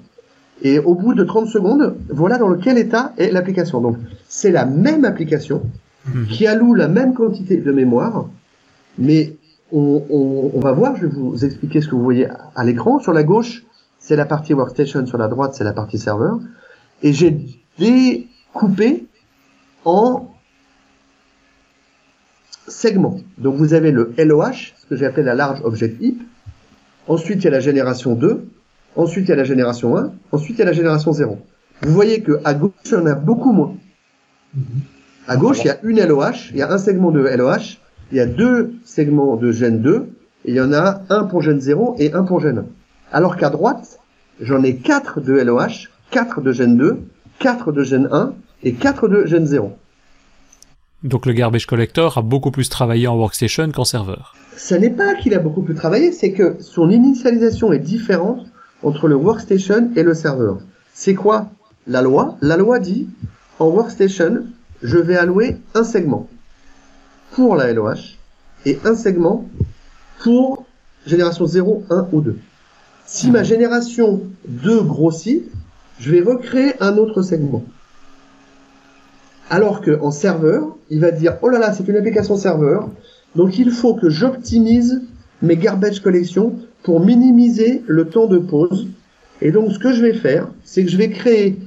Et au bout de 30 secondes, voilà dans quel état est l'application. Donc, c'est la même application mmh. qui alloue la même quantité de mémoire, mais on, on, on, va voir, je vais vous expliquer ce que vous voyez à l'écran. Sur la gauche, c'est la partie workstation, sur la droite, c'est la partie serveur. Et j'ai découpé en segments. Donc vous avez le LOH, ce que j'ai appelé la large object heap. Ensuite, il y a la génération 2. Ensuite, il y a la génération 1. Ensuite, il y a la génération 0. Vous voyez que à gauche, il y en a beaucoup moins. À gauche, il y a une LOH, il y a un segment de LOH, il y a deux segments de Gen 2, et il y en a un pour Gen 0 et un pour Gen 1. Alors qu'à droite, j'en ai quatre de LOH, 4 de Gen 2, 4 de Gen 1 et 4 de Gen 0. Donc le garbage collector a beaucoup plus travaillé en workstation qu'en serveur. Ce n'est pas qu'il a beaucoup plus travaillé, c'est que son initialisation est différente entre le workstation et le serveur. C'est quoi la loi? La loi dit en workstation, je vais allouer un segment pour la LOH et un segment pour génération 0, 1 ou 2. Si ma génération 2 grossit, je vais recréer un autre segment. Alors qu'en serveur, il va dire, oh là là, c'est une application serveur, donc il faut que j'optimise mes garbage collections pour minimiser le temps de pause. Et donc ce que je vais faire, c'est que je vais créer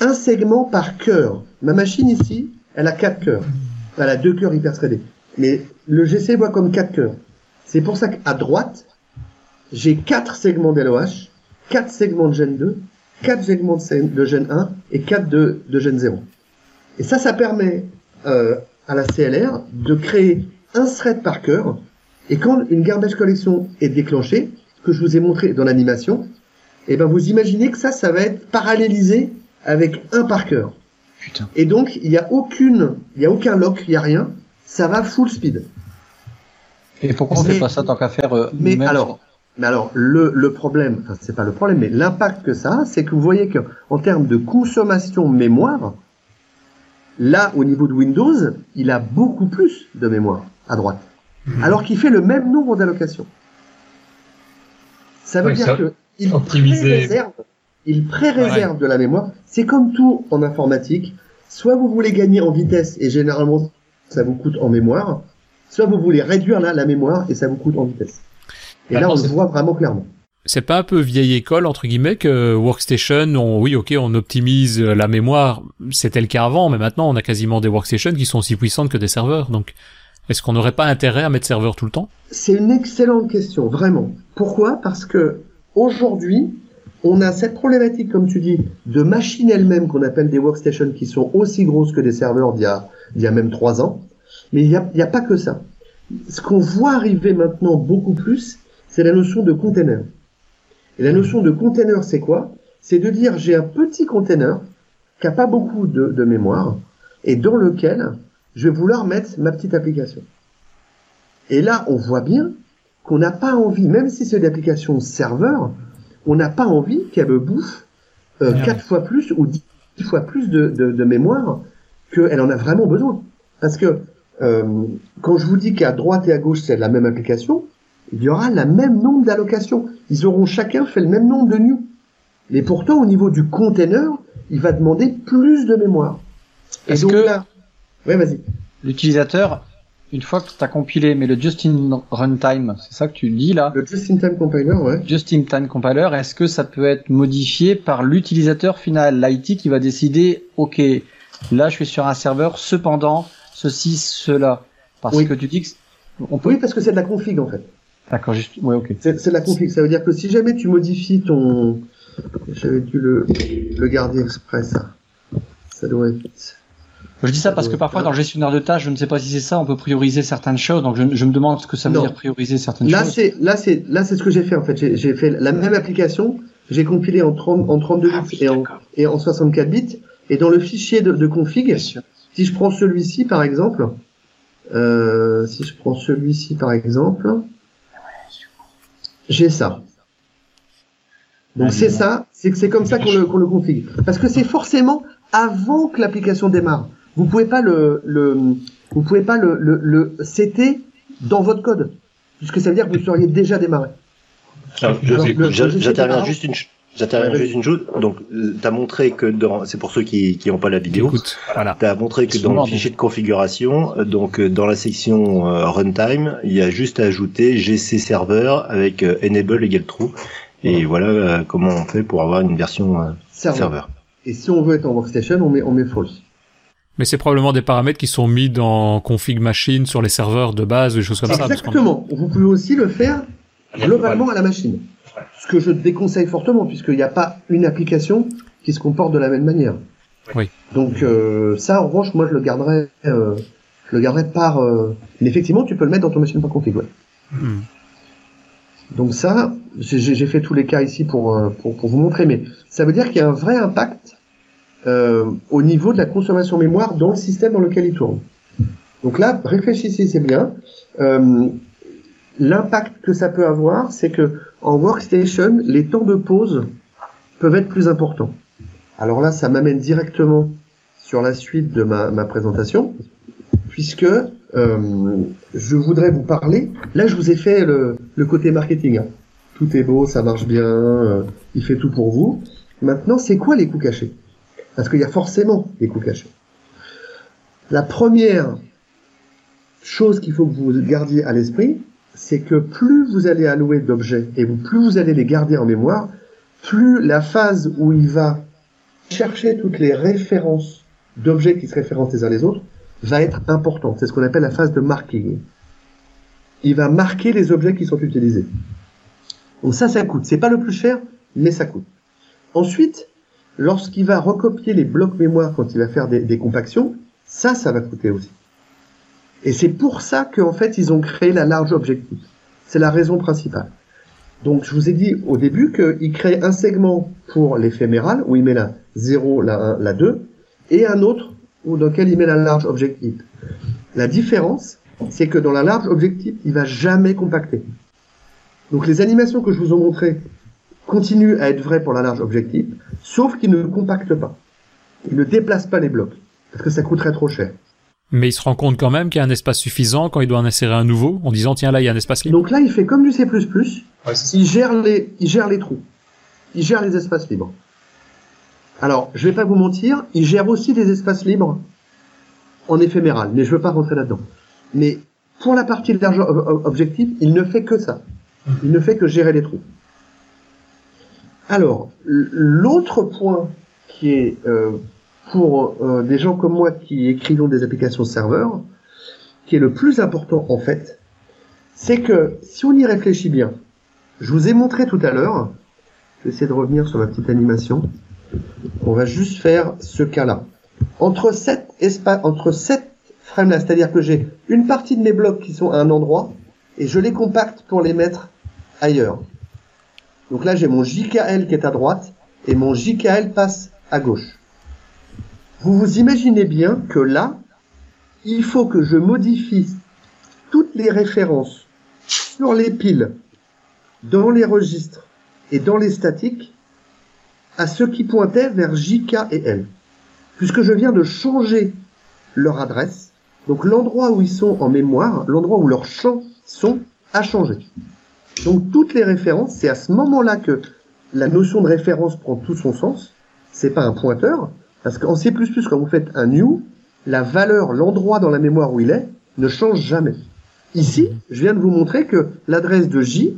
un segment par cœur. Ma machine ici, elle a quatre cœurs. Elle a deux cœurs hyper threadés. Mais le GC voit comme quatre cœurs. C'est pour ça qu'à droite, j'ai quatre segments d'LOH, quatre segments de Gen 2, quatre segments de Gen 1 et quatre de, de Gen 0. Et ça, ça permet euh, à la CLR de créer un thread par cœur. Et quand une garbage collection est déclenchée, que je vous ai montré dans l'animation, et ben vous imaginez que ça, ça va être parallélisé avec un par cœur. Putain. Et donc il n'y a aucune, il y a aucun lock, il y a rien. Ça va full speed. Et pourquoi on fait pas ça tant qu'à faire euh, Mais alors, mais alors le, le problème, enfin c'est pas le problème, mais l'impact que ça a, c'est que vous voyez que en termes de consommation mémoire, là au niveau de Windows, il a beaucoup plus de mémoire à droite, alors qu'il fait le même nombre d'allocations. Ça veut Ouais, dire ça- que il pré-réserve, il pré-réserve de la mémoire. C'est comme tout en informatique. Soit vous voulez gagner en vitesse et généralement ça vous coûte en mémoire, soit vous voulez réduire la, la mémoire et ça vous coûte en vitesse. Et là, Maintenant, on le voit vraiment clairement. C'est pas un peu vieille école entre guillemets que workstation, on, oui ok, on optimise la mémoire, c'était le cas avant, mais maintenant on a quasiment des workstations qui sont aussi puissantes que des serveurs. Donc, est-ce qu'on n'aurait pas intérêt à mettre serveur tout le temps? C'est une excellente question, vraiment. Pourquoi? Parce que aujourd'hui, on a cette problématique, comme tu dis, de machines elles-mêmes qu'on appelle des workstations qui sont aussi grosses que des serveurs d'il y a, il y a même trois ans. Mais il n'y y a pas que ça. Ce qu'on voit arriver maintenant beaucoup plus, c'est la notion de container. Et la notion de container, c'est quoi? C'est de dire j'ai un petit container qui a pas beaucoup de, de mémoire et dans lequel je vais vouloir mettre ma petite application. Et là, on voit bien qu'on n'a pas envie, même si c'est une application serveur, on n'a pas envie qu'elle me bouffe euh, Ah quatre fois plus ou dix fois plus de, de, de mémoire qu'elle en a vraiment besoin. Parce que euh, quand je vous dis qu'à droite et à gauche c'est la même application, il y aura le même nombre d'allocations. Ils auront chacun fait le même nombre de new. Mais pourtant, au niveau du container, il va demander plus de mémoire. Et Est-ce donc que- là, ouais, vas-y. L'utilisateur, une fois que tu as compilé, mais le just-in runtime, c'est ça que tu dis là Le just-in-time compiler, ouais. Just-in-time compiler, est-ce que ça peut être modifié par l'utilisateur final, l'IT qui va décider, ok, là je suis sur un serveur, cependant, ceci, cela? Parce Oui. que tu dis que on peut. Oui, parce que c'est de la config en fait. D'accord, juste. Ouais, ok. C'est la config. Ça veut dire que si jamais tu modifies ton, j'avais dû le, le garder exprès ça. Ça doit être. Je dis ça parce que parfois dans le gestionnaire de tâches, je ne sais pas si c'est ça, on peut prioriser certaines choses. Donc je, je me demande ce que ça veut Non. dire prioriser certaines Là choses. c'est là c'est là c'est ce que j'ai fait en fait. J'ai j'ai fait la même application. J'ai compilé en 30 en 32 Ah bits et en et en 64 bits. Et dans le fichier de, de config, si je prends celui-ci par exemple, euh, si je prends celui-ci par exemple, j'ai ça. Donc c'est ça, c'est c'est comme ça qu'on le, qu'on le config. Parce que c'est forcément avant que l'application démarre. Vous pouvez pas le, le vous pouvez pas le, le, le setter dans votre code, puisque ça veut dire que vous seriez déjà démarré. J'interviens juste une, j'interviens juste une chose. Donc, tu as montré que dans, c'est pour ceux qui qui n'ont pas la vidéo. Écoute, voilà. Tu as montré que dans le fichier de configuration, euh, donc euh, dans la section euh, runtime, il y a juste à ajouter GC server avec euh, enable égale true. Et voilà euh, comment on fait pour avoir une version euh, Serveur. serveur. Et si on veut être en workstation, on met, on met false. Mais c'est probablement des paramètres qui sont mis dans config machine sur les serveurs de base ou des choses comme ça. Exactement. Vous pouvez aussi le faire globalement à la machine. Ce que je déconseille fortement, puisqu'il n'y a pas une application qui se comporte de la même manière. Oui. Donc euh, ça, en revanche, moi je le garderai, euh, je le garderai par. euh, Mais effectivement, tu peux le mettre dans ton machine par config. ouais. Hmm. Donc ça, j'ai j'ai fait tous les cas ici pour, euh, pour, pour vous montrer, mais ça veut dire qu'il y a un vrai impact euh, au niveau de la consommation mémoire dans le système dans lequel il tourne. Donc là, réfléchissez, c'est bien. Euh, L'impact que ça peut avoir, c'est que en workstation, les temps de pause peuvent être plus importants. Alors là, ça m'amène directement sur la suite de ma, présentation, puisque euh, je voudrais vous parler. Là, je vous ai fait le, le côté marketing. hein. Tout est beau, ça marche bien, euh, il fait tout pour vous. Maintenant, c'est quoi les coûts cachés? Parce qu'il y a forcément des coûts cachés. La première chose qu'il faut que vous gardiez à l'esprit, c'est que plus vous allez allouer d'objets et plus vous allez les garder en mémoire, plus la phase où il va chercher toutes les références d'objets qui se référencent les uns les autres va être importante. C'est ce qu'on appelle la phase de marking. Il va marquer les objets qui sont utilisés. Donc ça, ça coûte. C'est pas le plus cher, mais ça coûte. Ensuite, lorsqu'il va recopier les blocs mémoire quand il va faire des, des compactions, ça, ça va coûter aussi. Et c'est pour ça qu'en fait, ils ont créé la large objectif. C'est la raison principale. Donc, je vous ai dit au début qu'il crée un segment pour l'éphéméral, où il met la 0, la 1, la 2, et un autre dans lequel il met la large objectif. La différence, c'est que dans la large objectif, il va jamais compacter. Donc, les animations que je vous ai montrées continuent à être vraies pour la large objectif, sauf qu'il ne compacte pas. Il ne déplace pas les blocs, parce que ça coûterait trop cher. Mais il se rend compte quand même qu'il y a un espace suffisant quand il doit en insérer un nouveau, en disant tiens là il y a un espace libre. Donc là, il fait comme du C++, Ouais, il gère les, il gère les trous. Il gère les espaces libres. Alors, je vais pas vous mentir, il gère aussi des espaces libres en éphéméral, mais je veux pas rentrer là-dedans. Mais pour la partie de l'argent ob- ob- objectif, il ne fait que ça. Il ne fait que gérer les trous. Alors, l'autre point qui est euh, pour euh, des gens comme moi qui écrivons des applications serveurs, qui est le plus important en fait, c'est que si on y réfléchit bien, je vous ai montré tout à l'heure je vais essayer de revenir sur ma petite animation. On va juste faire ce cas-là. Entre sept espaces, entre sept frames là, c'est-à-dire que j'ai une partie de mes blocs qui sont à un endroit et je les compacte pour les mettre ailleurs. Donc là, j'ai mon JKL qui est à droite et mon JKL passe à gauche. Vous vous imaginez bien que là, il faut que je modifie toutes les références sur les piles, dans les registres et dans les statiques à ceux qui pointaient vers JK et L. Puisque je viens de changer leur adresse, donc l'endroit où ils sont en mémoire, l'endroit où leurs champs sont, a changé. Donc toutes les références, c'est à ce moment-là que la notion de référence prend tout son sens. C'est pas un pointeur, parce qu'en C++, quand vous faites un new, la valeur, l'endroit dans la mémoire où il est, ne change jamais. Ici, je viens de vous montrer que l'adresse de J,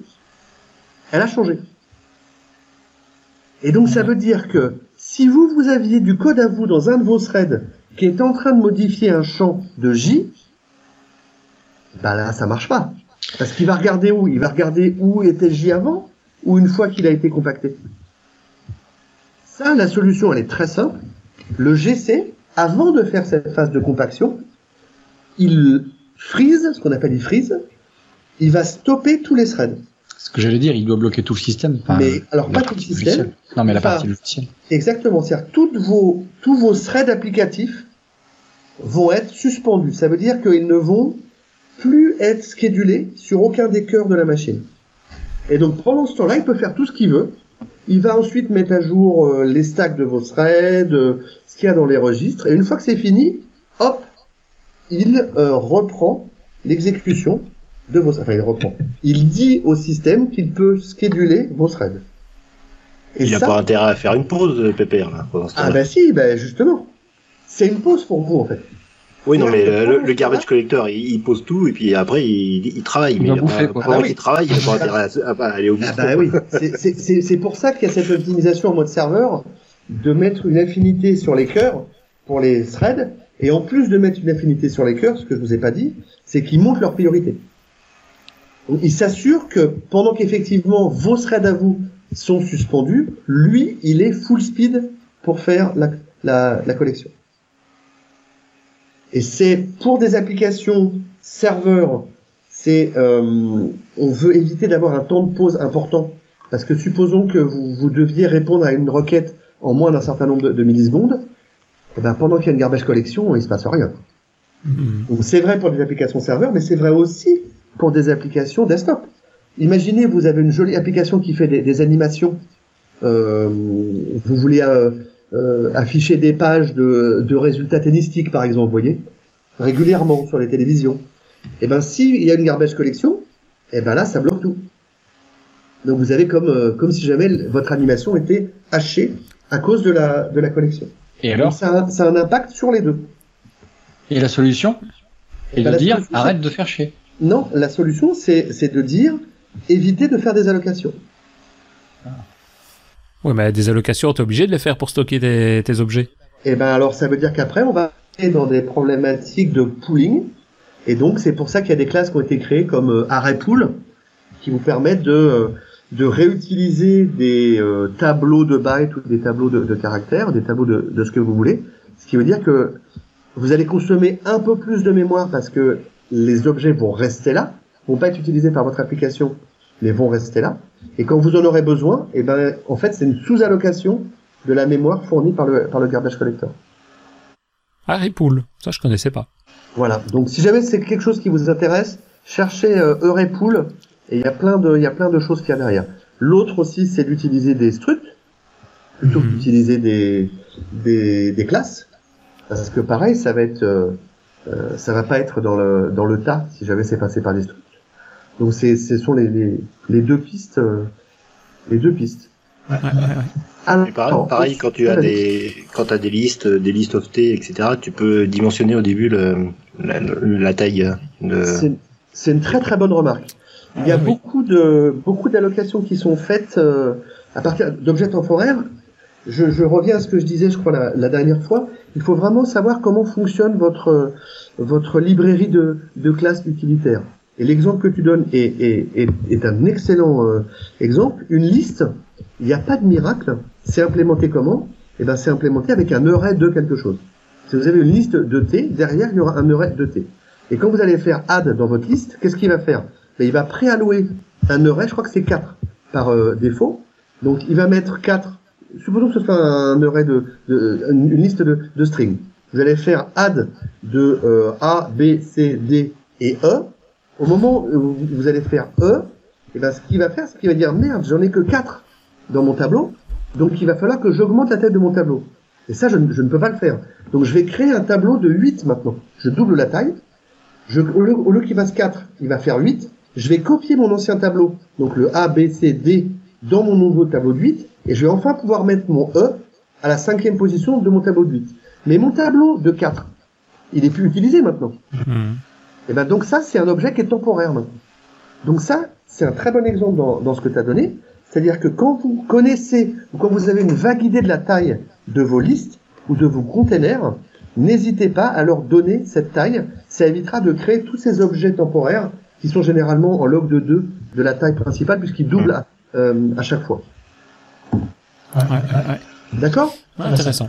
elle a changé. Et donc ça veut dire que si vous, vous aviez du code à vous dans un de vos threads qui est en train de modifier un champ de J, bah là, ça marche pas. Parce qu'il va regarder où? Il va regarder où était J avant ou une fois qu'il a été compacté? Ça, la solution, elle est très simple. Le GC, avant de faire cette phase de compaction, il freeze, ce qu'on appelle il freeze, il va stopper tous les threads. Ce que j'allais dire, il doit bloquer tout le système. mais alors pas tout le système. Non, mais la partie logicielle. Exactement, c'est-à-dire toutes vos tous vos threads applicatifs vont être suspendus. Ça veut dire qu'ils ne vont plus être schedulés sur aucun des cœurs de la machine. Et donc pendant ce temps-là, il peut faire tout ce qu'il veut. Il va ensuite mettre à jour euh, les stacks de vos threads, euh, ce qu'il y a dans les registres. Et une fois que c'est fini, hop, il euh, reprend l'exécution de vos enfin il reprend. Il dit au système qu'il peut scheduler vos threads. Et il n'a pas intérêt à faire une pause, PPR, là, pendant ce Ah bah si, bah justement. C'est une pause pour vous, en fait. Oui, non, mais le, garbage collector, il, pose tout et puis après il, travaille. mais pendant qu'il travaille, il n'a pas intérêt à, aller au bout. Ah bah oui, c'est pour ça qu'il y a cette optimisation en mode serveur de mettre une affinité sur les cœurs pour les threads et en plus de mettre une affinité sur les cœurs, ce que je vous ai pas dit, c'est qu'ils montent leur priorité. il s'assure que pendant qu'effectivement vos threads à vous sont suspendus, lui, il est full speed pour faire la, la, la collection. Et c'est pour des applications serveurs, c'est euh, on veut éviter d'avoir un temps de pause important parce que supposons que vous, vous deviez répondre à une requête en moins d'un certain nombre de, millisecondes, et eh ben pendant qu'il y a une garbage collection, il se passe rien. Mm-hmm. Donc c'est vrai pour des applications serveurs, mais c'est vrai aussi pour des applications desktop. Imaginez, vous avez une jolie application qui fait des, des animations. Euh, vous voulez euh, euh, afficher des pages de, de, résultats tennistiques, par exemple, vous voyez, régulièrement sur les télévisions. Et eh ben, s'il y a une garbage collection, et eh ben là, ça bloque tout. Donc vous avez comme, euh, comme si jamais votre animation était hachée à cause de la, de la collection. Et alors? Ça, a, ça a un impact sur les deux. Et la solution Et ben, de dire arrête de faire chier. Non, la solution c'est de dire éviter de faire des allocations. Ah. Oui, mais des allocations, t'es obligé de les faire pour stocker tes, objets. Et eh ben alors, ça veut dire qu'après, on va aller dans des problématiques de pooling. Et donc, c'est pour ça qu'il y a des classes qui ont été créées comme euh, qui vous permettent de, euh, de réutiliser des euh, tableaux de bytes ou des tableaux de, de caractères, des tableaux de, de ce que vous voulez. Ce qui veut dire que vous allez consommer un peu plus de mémoire parce que les objets vont rester là, vont pas être utilisés par votre application, mais vont rester là. Et quand vous en aurez besoin, et eh ben, en fait, c'est une sous-allocation de la mémoire fournie par le, par le garbage collector. Ah, ça je connaissais pas. Voilà. Donc, si jamais c'est quelque chose qui vous intéresse, cherchez euh, Eurepool et il y a plein de, il y a plein de choses qu'il y a derrière. L'autre aussi, c'est d'utiliser des structs plutôt que mhm. d'utiliser des, des, des classes, parce que pareil, ça va être, euh, euh ça va pas être dans le dans le tas si jamais c'est passé par des structs. Donc c'est, ce sont les, les, les, deux pistes, euh, les deux pistes. Ouais, ouais, ouais. pareil, quand tu as des, quand tu as des listes, des listes of T, etc., tu peux dimensionner au début le, la, la taille de. C'est, c'est une très très bonne remarque. Il y a ah beaucoup de beaucoup d'allocations qui sont faites euh, à partir d'objets temporaires. Je, je, reviens à ce que je disais, je crois la, la, dernière fois. Il faut vraiment savoir comment fonctionne votre votre librairie de, de classes utilitaires. Et l'exemple que tu donnes est, est, est, est un excellent euh, exemple. Une liste, il n'y a pas de miracle. C'est implémenté comment? Eh ben, c'est implémenté avec un array de quelque chose. Si vous avez une liste de T, derrière, il y aura un array de T. Et quand vous allez faire add dans votre liste, qu'est-ce qu'il va faire? Ben, Il va préallouer un array, je crois que c'est 4 par euh, défaut. Donc, il va mettre 4. Supposons que ce soit un array de, une liste de, de strings. Vous allez faire add de euh, A, B, C, D et E. Au moment où vous allez faire E, et ben, ce qu'il va faire, c'est qu'il va dire merde, j'en ai que 4 dans mon tableau, donc il va falloir que j'augmente la taille de mon tableau. Et ça, je, ne peux pas le faire. Donc je vais créer un tableau de 8 maintenant. Je double la taille. Au lieu, lieu qu'il fasse 4, il va faire 8. Je vais copier mon ancien tableau, donc le A, B, C, D, dans mon nouveau tableau de 8. Et je vais enfin pouvoir mettre mon E à la cinquième position de mon tableau de 8. Mais mon tableau de 4, il est plus utilisé maintenant. Hmm. Et ben donc ça, c'est un objet qui est temporaire maintenant. Donc ça, c'est un très bon exemple dans, dans ce que tu as donné. C'est-à-dire que quand vous connaissez, ou quand vous avez une vague idée de la taille de vos listes ou de vos containers, n'hésitez pas à leur donner cette taille. Ça évitera de créer tous ces objets temporaires qui sont généralement en log de 2 de la taille principale puisqu'ils doublent à, euh, à, chaque fois. Ouais, ouais, D'accord? Intéressant.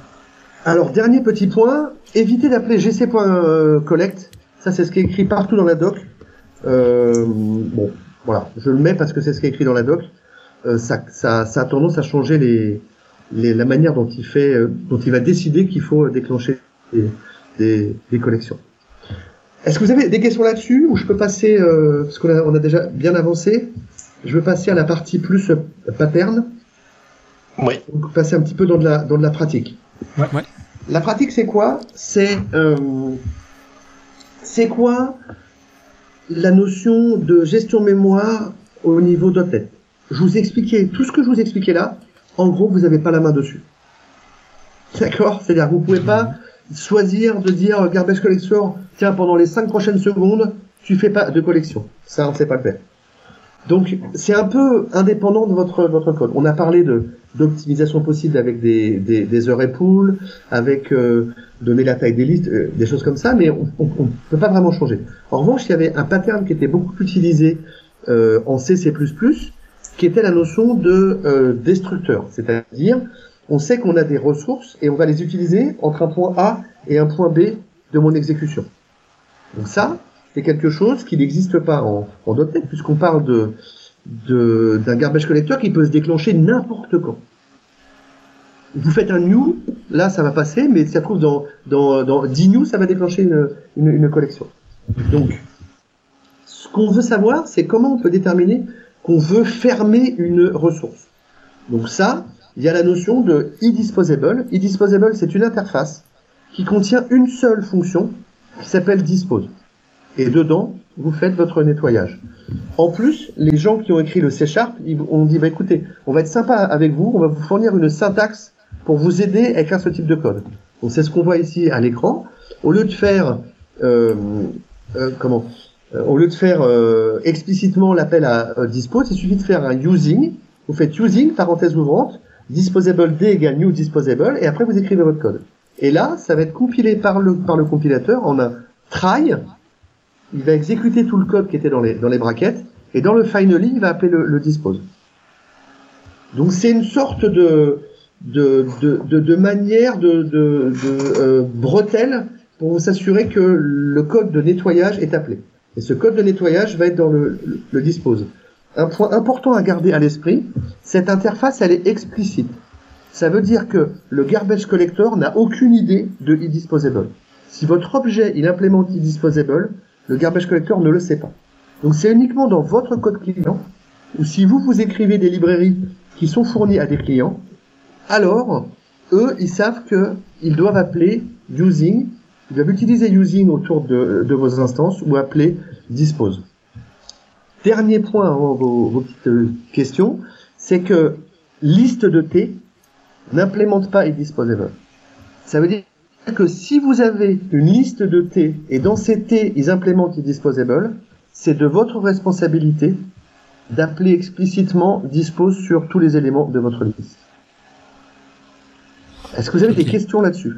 Alors, dernier petit point, évitez d'appeler gc.collect. Ça, c'est ce qui est écrit partout dans la doc. Euh, bon, voilà, je le mets parce que c'est ce qui est écrit dans la doc. Euh, ça, ça, ça, a tendance à changer les, les, la manière dont il fait, euh, dont il va décider qu'il faut déclencher des, des, des collections. Est-ce que vous avez des questions là-dessus ou je peux passer, euh, parce qu'on a, on a déjà bien avancé, je veux passer à la partie plus pattern. Oui. Donc passer un petit peu dans de la, dans de la pratique. Ouais. ouais. La pratique, c'est quoi? C'est euh, c'est quoi la notion de gestion mémoire au niveau .NET Je vous ai expliqué tout ce que je vous ai expliqué là. En gros, vous n'avez pas la main dessus. D'accord? C'est-à-dire que vous pouvez pas choisir de dire euh, garbage collector, tiens, pendant les 5 prochaines secondes, tu fais pas de collection. Ça, on ne sait pas le faire. Donc, c'est un peu indépendant de votre, votre code. On a parlé de, d'optimisation possible avec des, des, des array pools, avec euh, donner la taille des listes, euh, des choses comme ça, mais on ne peut pas vraiment changer. En revanche, il y avait un pattern qui était beaucoup utilisé euh, en C++, qui était la notion de euh, destructeur. C'est-à-dire, on sait qu'on a des ressources et on va les utiliser entre un point A et un point B de mon exécution. Donc ça, c'est quelque chose qui n'existe pas en, en .NET, puisqu'on parle de d'un garbage collector qui peut se déclencher n'importe quand. Vous faites un new, là ça va passer, mais ça trouve dans, dans, dans 10 new, ça va déclencher une, une, une collection. Donc, ce qu'on veut savoir, c'est comment on peut déterminer qu'on veut fermer une ressource. Donc ça, il y a la notion de eDisposable. eDisposable, c'est une interface qui contient une seule fonction qui s'appelle dispose. Et dedans, vous faites votre nettoyage. En plus, les gens qui ont écrit le C Sharp, ont dit, bah, écoutez, on va être sympa avec vous, on va vous fournir une syntaxe pour vous aider à écrire ce type de code. Donc c'est ce qu'on voit ici à l'écran. Au lieu de faire, euh, euh, comment, euh, au lieu de faire euh, explicitement l'appel à euh, dispose, il suffit de faire un using. Vous faites using parenthèse ouvrante, disposable d égale new disposable, et après vous écrivez votre code. Et là, ça va être compilé par le par le compilateur en un try il va exécuter tout le code qui était dans les, dans les braquettes, et dans le finally, il va appeler le, le dispose. Donc c'est une sorte de, de, de, de, de manière de, de, de euh, bretelle pour vous s'assurer que le code de nettoyage est appelé. Et ce code de nettoyage va être dans le, le, dispose. Un point important à garder à l'esprit, cette interface, elle est explicite. Ça veut dire que le garbage collector n'a aucune idée de e-disposable. Si votre objet, il implémente e-disposable, le garbage collector ne le sait pas. Donc c'est uniquement dans votre code client, ou si vous vous écrivez des librairies qui sont fournies à des clients, alors eux, ils savent qu'ils doivent appeler using, ils doivent utiliser using autour de, vos instances ou appeler dispose. Dernier point avant vos, petites euh, questions, c'est que liste de T n'implémente pas disposable. Ça veut dire que si vous avez une liste de T et dans ces T ils implémentent disposable, c'est de votre responsabilité d'appeler explicitement dispose sur tous les éléments de votre liste. Est-ce que vous avez des questions là-dessus?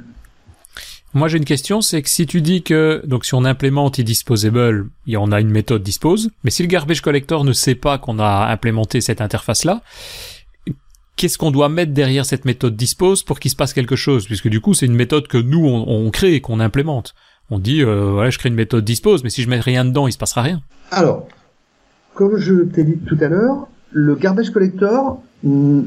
Moi j'ai une question, c'est que si tu dis que donc si on implémente disposable, on a une méthode dispose, mais si le garbage collector ne sait pas qu'on a implémenté cette interface là, qu'est-ce qu'on doit mettre derrière cette méthode dispose pour qu'il se passe quelque chose, puisque du coup c'est une méthode que nous on, on crée et qu'on implémente. On dit euh, voilà je crée une méthode dispose, mais si je mets rien dedans, il se passera rien. Alors, comme je t'ai dit tout à l'heure, le garbage collector ne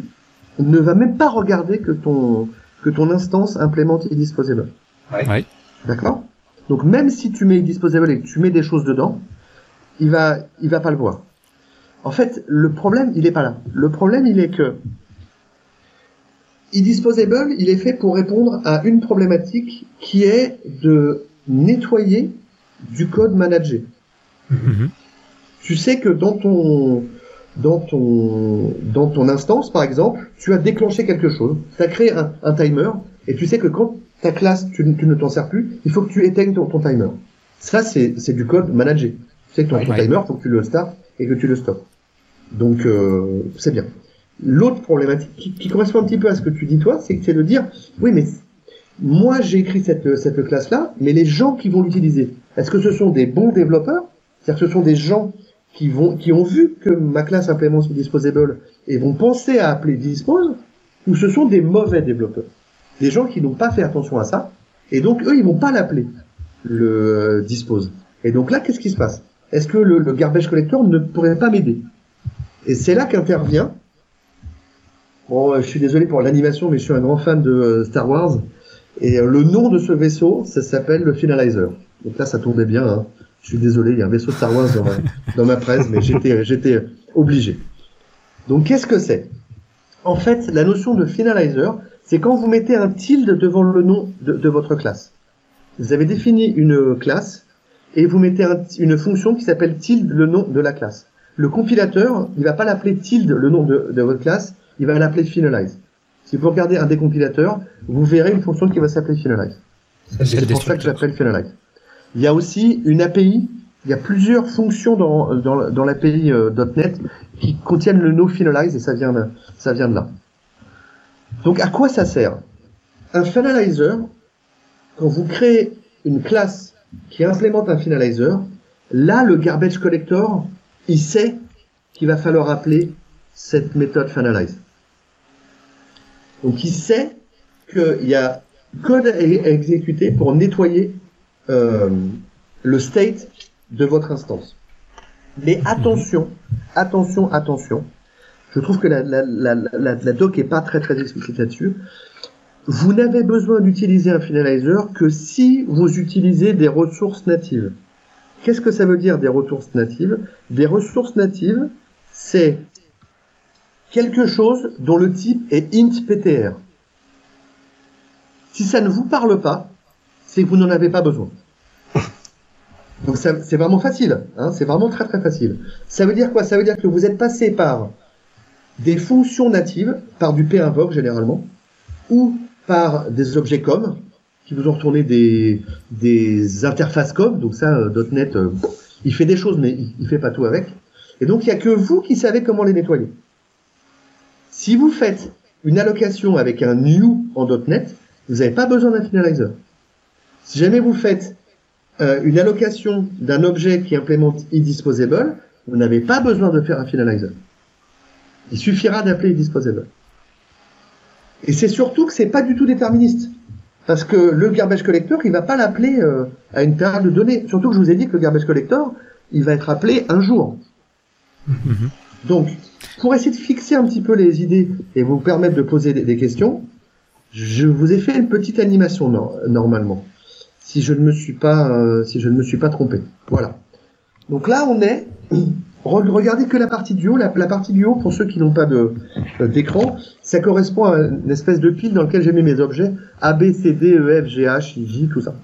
va même pas regarder que ton que ton instance implémente disposable. Ouais. ouais. D'accord? Donc même si tu mets disposable et que tu mets des choses dedans, il va il va pas le voir. En fait, le problème, il est pas là. Le problème, il est que eDisposable, il est fait pour répondre à une problématique qui est de nettoyer du code managé. Mhm. Tu sais que dans ton dans ton dans ton instance, par exemple, tu as déclenché quelque chose, tu as créé un, un, timer, et tu sais que quand ta classe, tu, tu ne t'en sers plus, il faut que tu éteignes ton, ton timer. Ça, c'est c'est du code managé. Tu sais que ton, ton timer, faut que tu le start et que tu le stoppes. Donc euh, c'est bien. L'autre problématique qui, qui, correspond un petit peu à ce que tu dis toi, c'est de dire oui mais moi j'ai écrit cette, cette classe là, mais les gens qui vont l'utiliser, est-ce que ce sont des bons développeurs? C'est-à-dire que ce sont des gens qui vont qui ont vu que ma classe implémente disposable et vont penser à appeler dispose ou ce sont des mauvais développeurs? Des gens qui n'ont pas fait attention à ça et donc eux ils vont pas l'appeler le euh, dispose. Et donc là qu'est-ce qui se passe? Est-ce que le, le garbage collector ne pourrait pas m'aider? Et c'est là qu'intervient. Bon, je suis désolé pour l'animation, mais je suis un grand fan de euh, Star Wars. Et euh, le nom de ce vaisseau, ça s'appelle le Finalizer. Donc là, ça tombait bien. Hein. Je suis désolé, il y a un vaisseau Star Wars dans ma, presse, mais j'étais, j'étais obligé. Donc, qu'est-ce que c'est? En fait, la notion de Finalizer, c'est quand vous mettez un tilde devant le nom de, votre classe. Vous avez défini une classe et vous mettez un, une fonction qui s'appelle tilde le nom de la classe le compilateur, il va pas l'appeler tilde le nom de votre classe, il va l'appeler finalize. Si vous regardez un des compilateurs, vous verrez une fonction qui va s'appeler finalize. C'est pour ça que j'appelle finalize. Il y a aussi une API, il y a plusieurs fonctions dans, dans, dans l'API euh, .NET qui contiennent le no finalize et ça vient de, ça vient de là. Donc à quoi ça sert? Un finalizer, quand vous créez une classe qui implémente un finalizer, là le garbage collector il sait qu'il va falloir appeler cette méthode finalize. Donc il sait qu'il y a code à exécuter pour nettoyer euh, le state de votre instance. Mais attention, attention, attention. Je trouve que la, la, doc est pas très très explicite là-dessus. Vous n'avez besoin d'utiliser un finalizer que si vous utilisez des ressources natives. Qu'est-ce que ça veut dire des ressources natives? Des ressources natives, c'est quelque chose dont le type est int.ptr. Si ça ne vous parle pas, c'est que vous n'en avez pas besoin. Donc c'est vraiment facile, hein, c'est vraiment très très facile. Ça veut dire quoi? Ça veut dire que vous êtes passé par des fonctions natives, par du pinvoke généralement, ou par des objets comme, qui vous ont retourné des, des interfaces comme, donc ça, euh, .NET, euh, il fait des choses, mais il, il fait pas tout avec. Et donc, il y a que vous qui savez comment les nettoyer. Si vous faites une allocation avec un new en .NET, vous n'avez pas besoin d'un finalizer. Si jamais vous faites euh, une allocation d'un objet qui implémente eDisposable, vous n'avez pas besoin de faire un finalizer. Il suffira d'appeler eDisposable. Et c'est surtout que c'est pas du tout déterministe. Parce que le garbage collector, il va pas l'appeler euh, à une période de données. Surtout que je vous ai dit que le garbage collector, il va être appelé un jour. Donc, pour essayer de fixer un petit peu les idées et vous permettre de poser des, questions, je vous ai fait une petite animation no normalement, si je ne me suis pas, euh, si je ne me suis pas trompé. Voilà. Donc là, on est Regardez que la partie du haut. La, la partie du haut, pour ceux qui n'ont pas de d'écran, ça correspond à une espèce de pile dans lequel j'ai mis mes objets A, B, C, D, E, F, G, H, I, J, tout ça.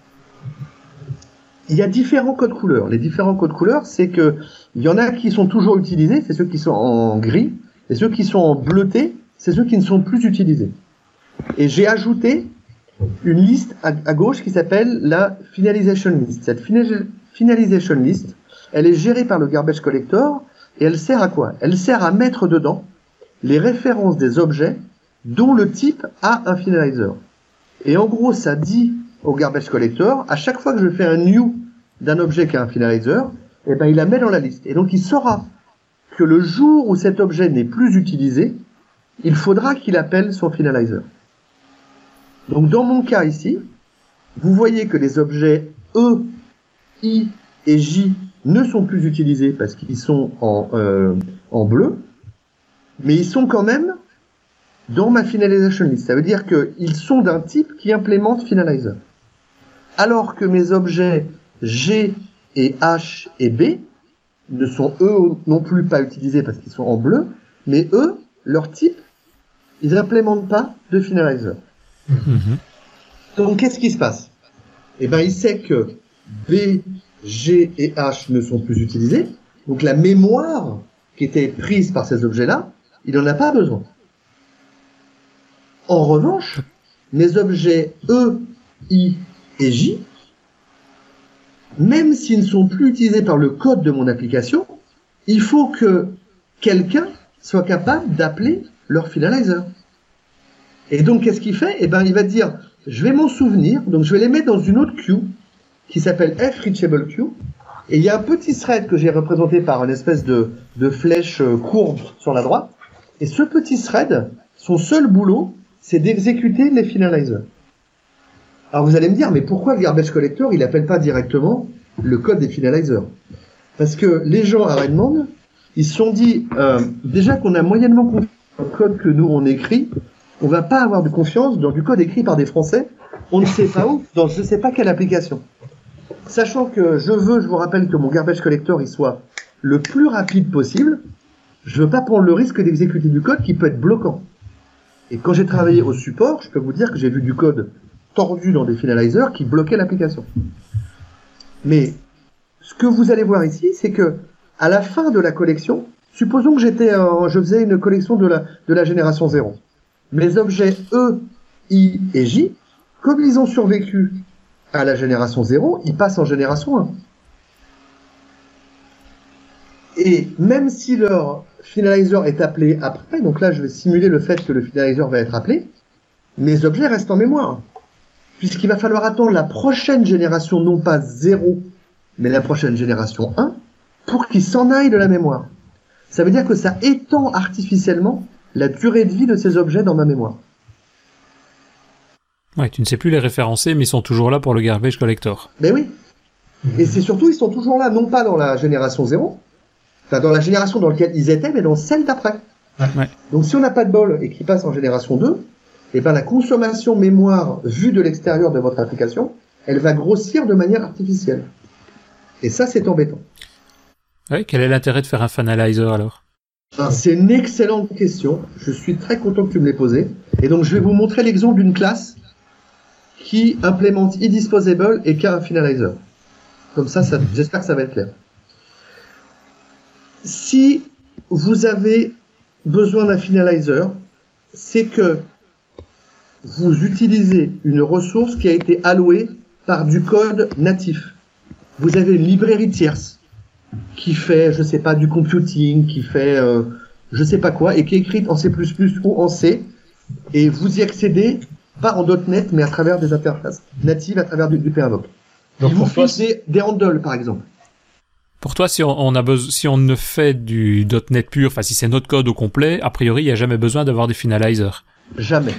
Il y a différents codes couleurs. Les différents codes couleurs, c'est que il y en a qui sont toujours utilisés, c'est ceux qui sont en gris, et ceux qui sont en bleuté, c'est ceux qui ne sont plus utilisés. Et j'ai ajouté une liste à, à gauche qui s'appelle la finalization list. Cette finalization list, elle est gérée par le garbage collector et elle sert à quoi? Elle sert à mettre dedans les références des objets dont le type a un finalizer. Et en gros, ça dit au garbage collector, à chaque fois que je fais un new d'un objet qui a un finalizer, eh ben, il la met dans la liste. Et donc, il saura que le jour où cet objet n'est plus utilisé, il faudra qu'il appelle son finalizer. Donc dans mon cas ici, vous voyez que les objets E, I et J ne sont plus utilisés parce qu'ils sont en, euh, en bleu, mais ils sont quand même dans ma finalization list. Ça veut dire qu'ils sont d'un type qui implémente finalizer. Alors que mes objets G et H et B ne sont eux non plus pas utilisés parce qu'ils sont en bleu, mais eux, leur type, ils n'implémentent pas de finalizer. Mhm. Donc qu'est-ce qui se passe? Eh ben, il sait que B, G et H ne sont plus utilisés. Donc la mémoire qui était prise par ces objets-là, il n'en a pas besoin. En revanche, mes objets E, I et J, même s'ils ne sont plus utilisés par le code de mon application, il faut que quelqu'un soit capable d'appeler leur finalizer. Et donc, qu'est-ce qu'il fait? Eh ben, il va dire, je vais m'en souvenir, donc je vais les mettre dans une autre queue qui s'appelle f reachable queue. Et il y a un petit thread que j'ai représenté par une espèce de, de flèche euh, courbe sur la droite. Et ce petit thread, son seul boulot, c'est d'exécuter les finalizers. Alors vous allez me dire, mais pourquoi le garbage collector, il appelle pas directement le code des finalizers Parce que les gens à Redmond, ils se sont dit, euh, déjà qu'on a moyennement confiance dans le code que nous on écrit, on va pas avoir de confiance dans du code écrit par des Français, on ne sait pas où, dans je ne sais pas quelle application. Sachant que je veux, je vous rappelle que mon garbage collector il soit le plus rapide possible, je veux pas prendre le risque d'exécuter du code qui peut être bloquant. Et quand j'ai travaillé au support, je peux vous dire que j'ai vu du code tordu dans des finalizers qui bloquaient l'application. Mais ce que vous allez voir ici, c'est que à la fin de la collection, supposons que j'étais, je faisais une collection de la, de la génération 0. Mes objets E, I et J, comme ils ont survécu à la génération 0, ils passent en génération 1. Et même si leur finalizer est appelé après, donc là je vais simuler le fait que le finalizer va être appelé, mes objets restent en mémoire. Puisqu'il va falloir attendre la prochaine génération, non pas 0, mais la prochaine génération 1, pour qu'ils s'en aillent de la mémoire. Ça veut dire que ça étend artificiellement la durée de vie de ces objets dans ma mémoire. Ouais, tu ne sais plus les référencer, mais ils sont toujours là pour le garbage collector. Ben oui. Et c'est surtout, ils sont toujours là, non pas dans la génération 0, enfin dans la génération dans laquelle ils étaient, mais dans celle d'après. Ouais. Donc si on n'a pas de bol et qu'il passe en génération 2, et ben la consommation mémoire vue de l'extérieur de votre application, elle va grossir de manière artificielle. Et ça, c'est embêtant. Ouais, quel est l'intérêt de faire un finalizer alors? Ah, C'est une excellente question. Je suis très content que tu me l'aies posée. Et donc, je vais vous montrer l'exemple d'une classe qui implémente eDisposable et qui a un finalizer. Comme ça, ça j'espère que ça va être clair. Si vous avez besoin d'un finalizer, c'est que vous utilisez une ressource qui a été allouée par du code natif. Vous avez une librairie tierce qui fait, je sais pas, du computing, qui fait, euh, je sais pas quoi, et qui est écrite en C++ ou en C, et vous y accédez pas en .NET, mais à travers des interfaces natives, à travers du, du. Donc Il vous toi, des handles, par exemple. Pour toi, si on, on a besoin, si on ne fait du .NET pur, enfin si c'est notre code au complet, a priori, il n'y a jamais besoin d'avoir des finalizers. Jamais.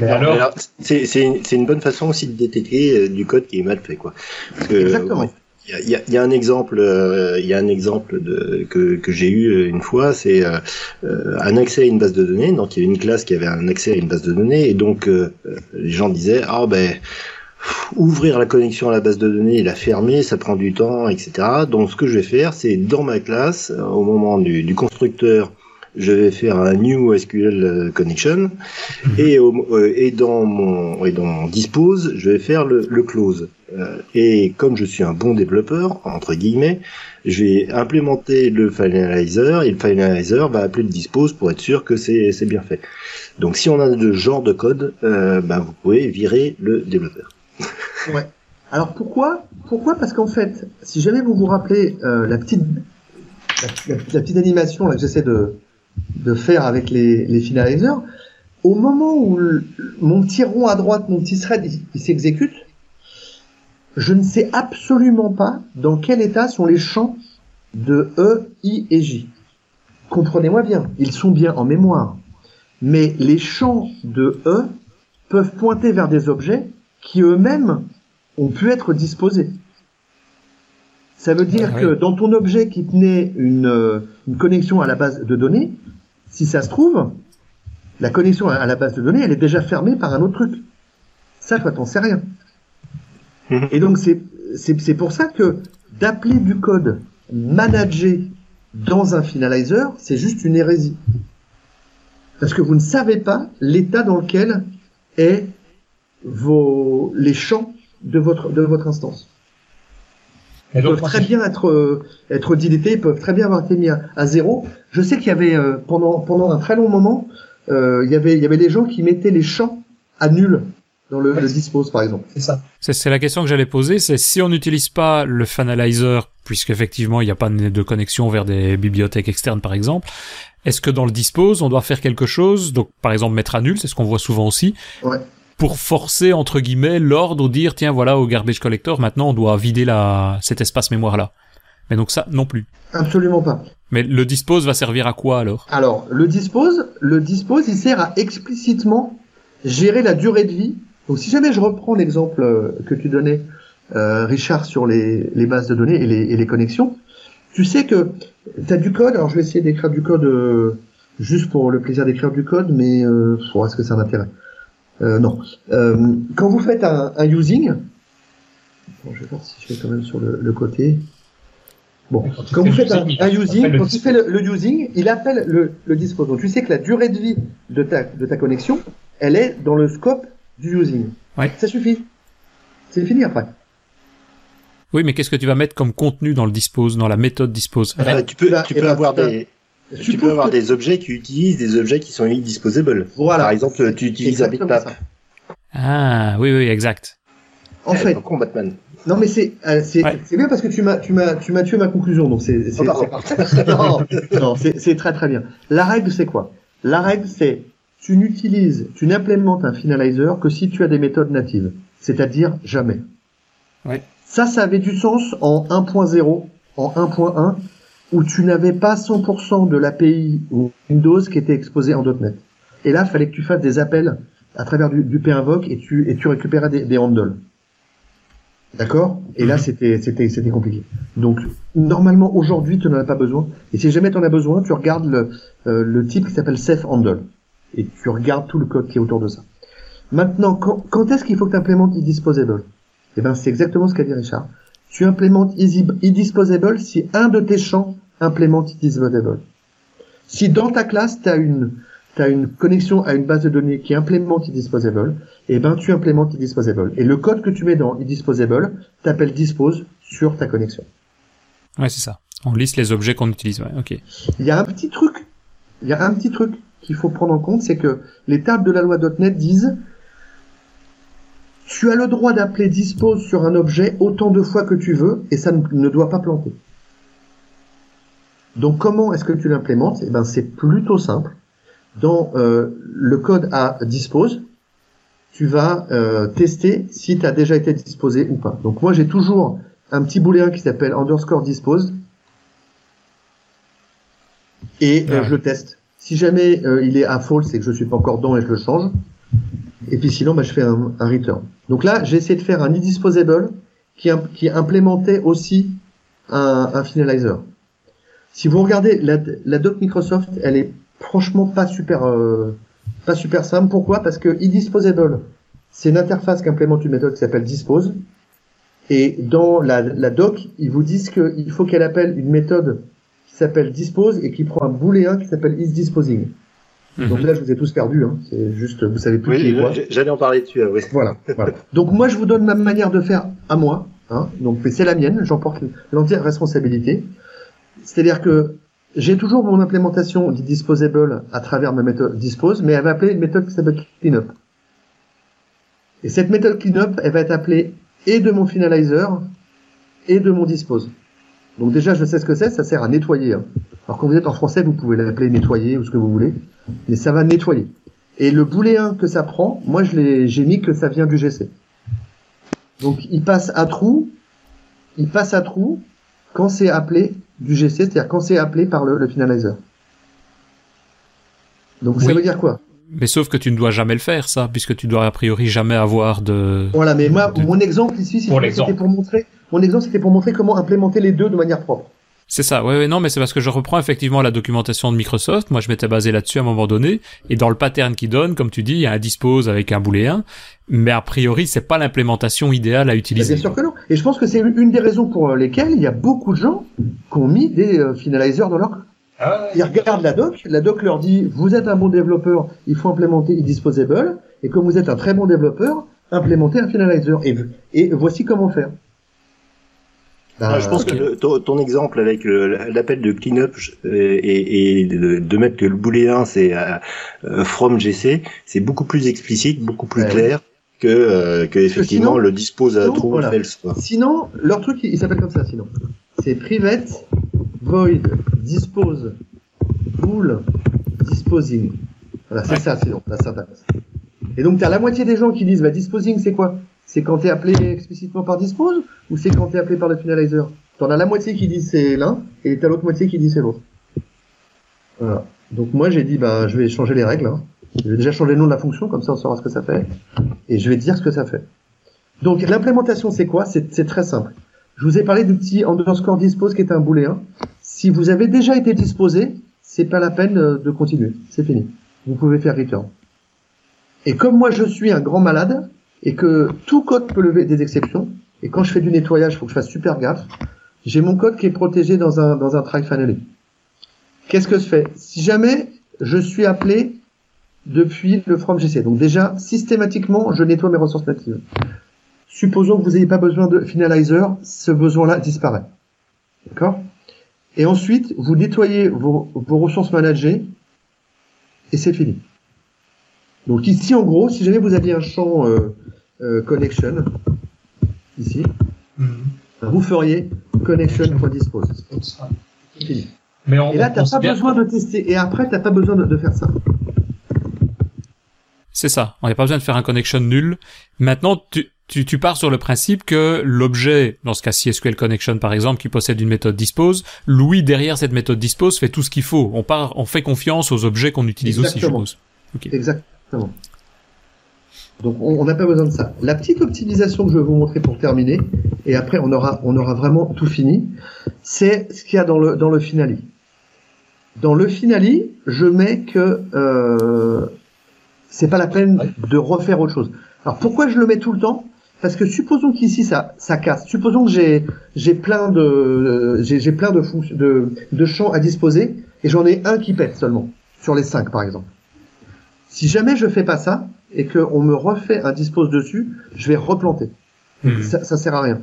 Mais alors, Alors, c'est c'est une, une bonne façon aussi de détecter euh, du code qui est mal fait, quoi. Parce que, Exactement. Il y y y a un exemple, euh, il y a un exemple de, que, que j'ai eu euh, une fois, c'est euh, un accès à une base de données. Donc il y avait une classe qui avait un accès à une base de données et donc euh, les gens disaient ah ben ouvrir la connexion à la base de données et la fermer, ça prend du temps, etc. Donc ce que je vais faire, c'est dans ma classe, au moment du, du constructeur, je vais faire un new SQL connection et, au- euh, et dans mon et dans mon dispose, je vais faire le, le close. Euh, et comme je suis un bon développeur entre guillemets, je vais implémenter le finalizer et le finalizer va appeler le dispose pour être sûr que c'est c'est bien fait. Donc si on a de genre de code, euh, bah, vous pouvez virer le développeur. Ouais. Alors pourquoi Pourquoi? Parce qu'en fait, si jamais vous vous rappelez euh, la petite la, la- la petite animation là, que j'essaie de, de faire avec les, les finalizers, au moment où le- mon petit rond à droite, mon petit thread, il, il s'exécute, je ne sais absolument pas dans quel état sont les champs de E, I et J. Comprenez-moi bien, ils sont bien en mémoire. mais les champs de E peuvent pointer vers des objets qui eux-mêmes ont pu être disposés. Ça veut dire Ah, que dans ton objet qui tenait une, euh, une connexion à la base de données, si ça se trouve, la connexion à- la base de données, elle est déjà fermée par un autre truc. Ça, toi, t'en sais rien. Mhm. Et donc, c'est pour ça que d'appeler du code managé dans un finalizer, c'est juste une hérésie. Parce que vous ne savez pas l'état dans lequel est vos, les champs de votre, de votre instance. Donc, peuvent très bien être, euh, être dilétés, ils peuvent très bien avoir été mis à, à zéro. Je sais qu'il y avait, euh, pendant, pendant un très long moment, euh, il y avait, il y avait des gens qui mettaient les champs à nul dans le, Ouais, le dispose, par exemple. c'est ça. C'est c'est la question que j'allais poser, c'est si on n'utilise pas le finalizer, puisqu'effectivement il n'y a pas de de connexion vers des bibliothèques externes par exemple, est-ce que dans le dispose on doit faire quelque chose, donc par exemple mettre à nul, c'est ce qu'on voit souvent aussi, Ouais. Pour forcer entre guillemets l'ordre ou dire tiens voilà au garbage collector maintenant on doit vider la cet espace mémoire là. Mais donc ça non plus. Absolument pas. Mais le dispose va servir à quoi alors? Alors, le dispose, le dispose, il sert à explicitement gérer la durée de vie. Donc, si jamais je reprends l'exemple euh, que tu donnais, euh, Richard, sur les, les bases de données et les, et les connexions, tu sais que tu as du code. Alors, je vais essayer d'écrire du code euh, juste pour le plaisir d'écrire du code, mais euh, est-ce que ça a un intérêt euh, Non. Euh, quand vous faites un, un using, bon, je vais voir si je vais quand même sur le, le côté. Bon, Quand vous faites un, using, un quand tu fais le, le using, il appelle le, le dispose. Donc tu sais que la durée de vie de ta, de ta connexion, elle est dans le scope du using. Ouais. Ça suffit. C'est fini après. Oui mais qu'est-ce que tu vas mettre comme contenu dans le dispose, dans la méthode dispose? Euh, tu peux, tu peux avoir ben, des, tu peux avoir que- des objets qui utilisent des objets qui sont indisposables. Voilà. Par exemple, tu utilises un bitmap. Ah oui oui exact. En fait, Con, Batman. non mais c'est euh, c'est Ouais. c'est bien parce que tu m'as tu m'as tu m'as tué ma conclusion donc c'est c'est Oh, non, non c'est c'est très très bien. La règle c'est quoi? La règle c'est tu n'utilises tu n'implémentes un finalizer que si tu as des méthodes natives, c'est-à-dire jamais. Ouais. Ça ça avait du sens en 1.0, en 1.1 où tu n'avais pas 100% de l'API ou Windows qui était exposé en .NET. Et là, il fallait que tu fasses des appels à travers du, du pinvoke et tu, et tu récupérais des, des handles. D'accord? Et là, Mhm. c'était, c'était, c'était compliqué. Donc, normalement, aujourd'hui, tu n'en as pas besoin. Et si jamais tu en as besoin, tu regardes le, euh, le type qui s'appelle safe handle. Et tu regardes tout le code qui est autour de ça. Maintenant, quand, quand est-ce qu'il faut que tu implémentes eDisposable Eh ben, c'est exactement ce qu'a dit Richard. Tu implémentes eDisposable si un de tes champs implémente eDisposable. Si dans ta classe, tu as une, t'as une connexion à une base de données qui implémente eDisposable, eh ben, tu implémentes eDisposable. Et le code que tu mets dans eDisposable t'appelle dispose sur ta connexion. Ouais c'est ça. On liste les objets qu'on utilise. Ouais ok. Il y a un petit truc, il y a un petit truc qu'il faut prendre en compte, c'est que les tables de la loi .NET disent tu as le droit d'appeler dispose sur un objet autant de fois que tu veux et ça ne, doit pas planter. Donc comment est-ce que tu l'implémentes? Eh ben c'est plutôt simple. Dans euh, le code à dispose, tu vas euh, tester si tu as déjà été disposé ou pas. Donc moi j'ai toujours un petit booléen qui s'appelle underscore dispose et euh, Ouais. je le teste. Si jamais il est à false, c'est que je suis pas encore dedans et je le change. Et puis sinon, bah, je fais un, un return. Donc là, j'ai essayé de faire un indisposable qui, qui implémentait aussi un, un finalizer. Si vous regardez la, la doc Microsoft, elle est franchement pas super euh, pas super simple. Pourquoi? Parce que indisposable, c'est une interface qui implémente une méthode qui s'appelle dispose. Et dans la, la doc, ils vous disent qu'il faut qu'elle appelle une méthode qui s'appelle dispose et qui prend un booléen qui s'appelle isDisposing. Donc Mhm. là, je vous ai tous perdus. Hein. C'est juste, vous savez plus qui est quoi. j'allais en parler dessus. ah oui. Voilà, voilà. Donc moi, je vous donne ma manière de faire à moi. Hein. Donc mais c'est la mienne. J'en porte l'entière responsabilité. C'est-à-dire que j'ai toujours mon implémentation du disposable à travers ma méthode dispose, mais elle va appeler une méthode qui s'appelle cleanup. Et cette méthode cleanup, elle va être appelée et de mon finalizer et de mon dispose. Donc déjà, je sais ce que c'est. Ça sert à nettoyer. hein. Alors quand vous êtes en français, vous pouvez l'appeler nettoyer ou ce que vous voulez, mais ça va nettoyer. Et le booléen que ça prend, moi je l'ai, j'ai mis que ça vient du GC. Donc il passe à trou, il passe à trou quand c'est appelé du GC, c'est-à-dire quand c'est appelé par le, le finalizer. Donc ça veut dire quoi? Mais sauf que tu ne dois jamais le faire, ça, puisque tu dois a priori jamais avoir de. Voilà, mais moi, mon exemple ici, c'était pour montrer, mon exemple, c'était pour montrer comment implémenter les deux de manière propre. C'est ça, ouais, ouais, non, mais c'est parce que je reprends effectivement la documentation de Microsoft. Moi, je m'étais basé là-dessus à un moment donné. Et dans le pattern qui donne, comme tu dis, il y a un dispose avec un booléen. Mais a priori, c'est pas l'implémentation idéale à utiliser. Bien sûr que non. Et je pense que c'est une des raisons pour lesquelles il y a beaucoup de gens qui ont mis des euh, finalizers dans leur ah Ils regardent la doc, la doc leur dit vous êtes un bon développeur, il faut implémenter disposable, et comme vous êtes un très bon développeur, implémentez un finalizer. Et, et voici comment faire. Ah, je pense que ton, exemple avec l'appel de cleanup et, et de, mettre que le booléen c'est euh, from GC, c'est beaucoup plus explicite, beaucoup plus clair que, euh, que effectivement le dispose à true voilà. else. Sinon, leur truc il, s'appelle comme ça. Sinon, c'est private void dispose bool disposing. Voilà, c'est ça sinon la syntaxe. Et donc tu as la moitié des gens qui disent bah disposing c'est quoi? C'est quand tu es appelé explicitement par dispose ou c'est quand tu es appelé par le finalizer? T'en as la moitié qui dit c'est l'un et t'as l'autre moitié qui dit c'est l'autre. Voilà. Donc moi j'ai dit bah je vais changer les règles. Hein. Je vais déjà changer le nom de la fonction comme ça on saura ce que ça fait et je vais dire ce que ça fait. Donc l'implémentation c'est quoi? C'est très simple. Je vous ai parlé du petit underscore dispose qui est un booléen. Si vous avez déjà été disposé, c'est pas la peine euh, de continuer. C'est fini. Vous pouvez faire return. Et comme moi je suis un grand malade, et que tout code peut lever des exceptions. Et quand je fais du nettoyage, il faut que je fasse super gaffe. J'ai mon code qui est protégé dans un, dans un try finally. Qu'est-ce que je fais? Si jamais je suis appelé depuis le from GC, donc déjà, systématiquement, je nettoie mes ressources natives. Supposons que vous n'ayez pas besoin de finalizer, ce besoin-là disparaît. D'accord? Et ensuite, vous nettoyez vos, vos ressources managées et c'est fini. Donc ici, en gros, si jamais vous aviez un champ euh, connection, ici, mhm. vous feriez connection.dispose. Mais et là, tu n'as pas besoin de tester. Et après, tu n'as pas besoin de, faire ça. C'est ça. On n'a pas besoin de faire un connection nul. Maintenant, tu, tu, tu pars sur le principe que l'objet, dans ce cas SQL Connection par exemple, qui possède une méthode dispose, Louis derrière cette méthode dispose fait tout ce qu'il faut. On part, on fait confiance aux objets qu'on utilise aussi, je suppose. Exactement. Donc on n'a pas besoin de ça. La petite optimisation que je vais vous montrer pour terminer, et après on aura, on aura vraiment tout fini, c'est ce qu'il y a dans le, dans le finali. Dans le finali, je mets que euh, c'est pas la peine de refaire autre chose. Alors pourquoi je le mets tout le temps? Parce que supposons qu'ici ça, ça casse. Supposons que j'ai j'ai plein de j'ai plein de, de de champs à disposer et j'en ai un qui pète seulement sur les cinq par exemple. Si jamais je fais pas ça, et qu'on me refait un dispose dessus, je vais replanter. Hmm. Ça, ça sert à rien.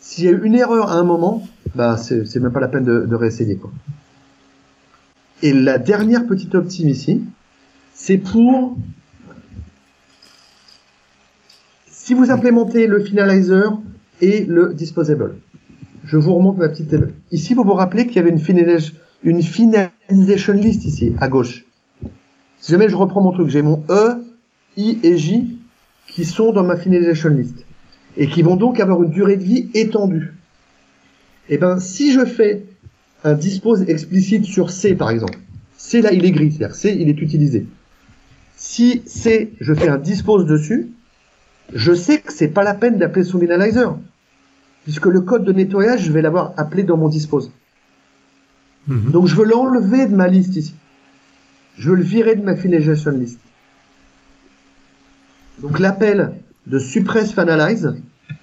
S'il y a eu une erreur à un moment, bah c'est même pas la peine de, de réessayer quoi. Et la dernière petite optime ici, c'est pour si vous implémentez le finalizer et le disposable. Je vous remonte ma petite ici vous vous rappelez qu'il y avait une finalisation, une finalization list ici à gauche. Si jamais je reprends mon truc, j'ai mon E, I et J qui sont dans ma finalization list et qui vont donc avoir une durée de vie étendue. Et eh ben, si je fais un dispose explicite sur C par exemple, C là il est gris, c'est-à-dire C il est utilisé. Si C, je fais un dispose dessus, je sais que c'est pas la peine d'appeler son finalizer, puisque le code de nettoyage, je vais l'avoir appelé dans mon dispose. Mhm. Donc je veux l'enlever de ma liste ici. Je veux le virer de ma finalization list. Donc l'appel de suppress finalize,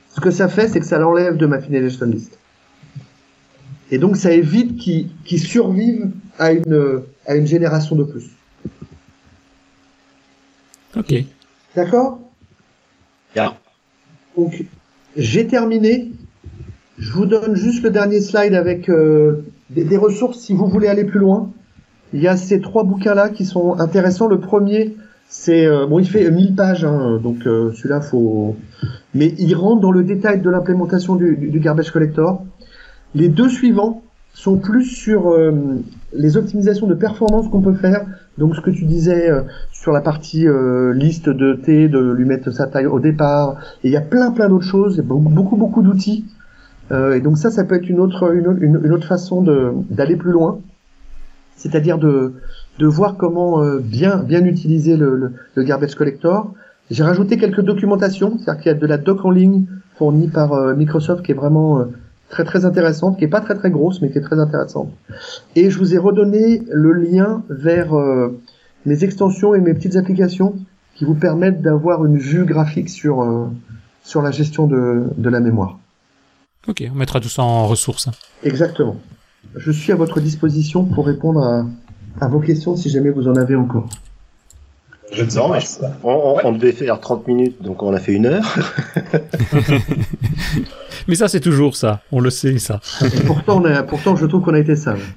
ce que ça fait, c'est que ça l'enlève de ma finalization list. Et donc ça évite qu'il survive à une, à une génération de plus. Ok. D'accord? Yeah. Donc j'ai terminé. Je vous donne juste le dernier slide avec euh, des, des, ressources si vous voulez aller plus loin. Il y a ces trois bouquins-là qui sont intéressants. Le premier, c'est euh, bon, il fait 1000 pages, hein, donc euh, celui-là faut. Mais il rentre dans le détail de l'implémentation du, du, garbage collector. Les deux suivants sont plus sur euh, les optimisations de performance qu'on peut faire. Donc ce que tu disais sur la partie liste de T, de lui mettre sa taille au départ. Et il y a plein plein d'autres choses, beaucoup beaucoup, beaucoup d'outils. et donc ça, ça peut être une autre une, une autre façon d'aller plus loin. C'est-à-dire de, de voir comment euh, bien, bien utiliser le, le, garbage collector. J'ai rajouté quelques documentations, c'est-à-dire qu'il y a de la doc en ligne fournie par euh, Microsoft qui est vraiment très très intéressante, qui est pas très très grosse mais qui est très intéressante. Et je vous ai redonné le lien vers mes extensions et mes petites applications qui vous permettent d'avoir une vue graphique sur sur la gestion de, de la mémoire. Ok, on mettra tout ça en ressources. Exactement. Je suis à votre disposition pour répondre à, à vos questions si jamais vous en avez encore. Je ne mais on, on, devait faire 30 minutes, donc on a fait une heure. mais ça, c'est toujours ça. On le sait, ça. Et pourtant, on pourtant je trouve qu'on a été sage.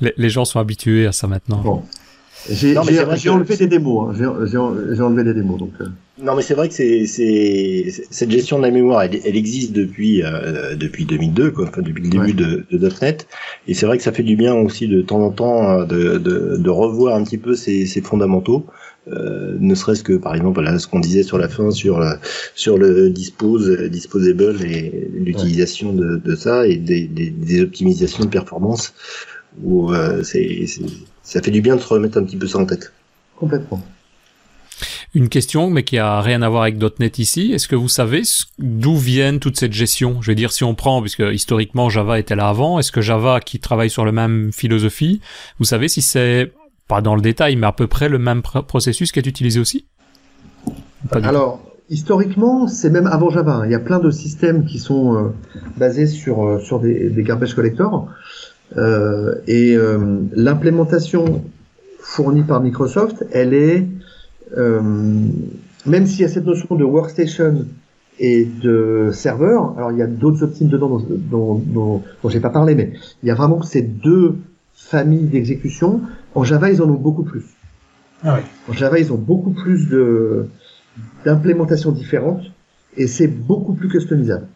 Les, les, gens sont habitués à ça maintenant. Bon. J'ai enlevé des démos. Hein. J'ai enlevé des démos. Donc, euh. Non, mais c'est vrai que c'est cette gestion de la mémoire, elle, elle existe depuis euh, depuis 2002, quoi, enfin depuis le début de, de .NET. Et c'est vrai que ça fait du bien aussi de temps en temps euh, de, de, de revoir un petit peu ces, ces fondamentaux. Euh, ne serait-ce que par exemple là, ce qu'on disait sur la fin sur la, sur le dispose disposable et l'utilisation de, de ça et des, des, des optimisations de performance où euh, c'est ça fait du bien de se remettre un petit peu ça en tête. Complètement. Une question, mais qui a rien à voir avec .NET ici. Est-ce que vous savez d'où viennent toute cette gestion Je veux dire, si on prend, puisque historiquement Java était là avant, est-ce que Java, qui travaille sur la même philosophie, vous savez si c'est, pas dans le détail, mais à peu près le même processus qui est utilisé aussi? Alors, historiquement, c'est même avant Java. Il y a plein de systèmes qui sont euh, basés sur, euh, sur des, des garbage collectors. Euh, et euh, l'implémentation fournie par Microsoft, elle est, euh, même s'il y a cette notion de workstation et de serveur, alors il y a d'autres optimes dedans dont, dont, dont, dont j'ai pas parlé, mais il y a vraiment ces deux familles d'exécution. En Java, ils en ont beaucoup plus. Ah oui. En Java, ils ont beaucoup plus de d'implémentations différentes et c'est beaucoup plus customisable.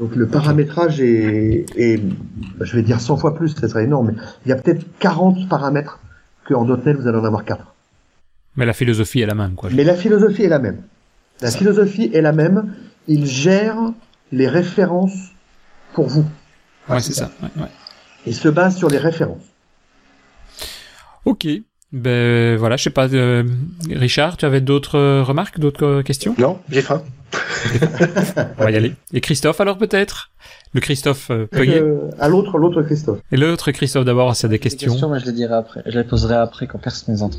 Donc le paramétrage est, je vais dire 100 fois plus, ça serait énorme, mais il y a peut-être 40 paramètres qu'en .NET vous allez en avoir 4. Mais la philosophie est la même, quoi. Mais la philosophie est la même. La philosophie est la même. Il gère les références pour vous. Ouais, c'est ça. Ouais, ouais. Il se base sur les références. Ok. Ben voilà, je sais pas. Euh, Richard, tu avais d'autres remarques, d'autres questions? Non, j'ai faim. On va y aller. Et Christophe alors peut-être? Le Christophe euh, euh, À l'autre, l'autre Christophe. Et l'autre Christophe d'abord, s'il y a des questions. questions, je les dirai après. Je les poserai après quand personne ne les entend.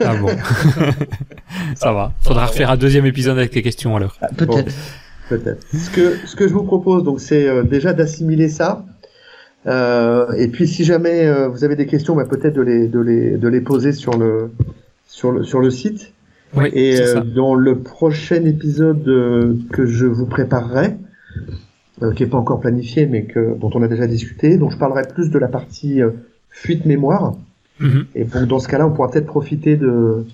Ah bon. Ça va. Faudra refaire un deuxième épisode avec les questions alors. Ah, peut-être. peut-être. Ce que, ce que je vous propose, donc, c'est euh, déjà d'assimiler ça. Euh, et puis, si jamais euh, vous avez des questions, bah, peut-être de les, de les, de les poser sur le, sur le, sur le site. Oui, et euh, dans le prochain épisode euh, que je vous préparerai, euh, qui est pas encore planifié, mais que dont on a déjà discuté, donc je parlerai plus de la partie fuite mémoire. Mhm. Et donc dans ce cas-là, on pourra peut-être profiter de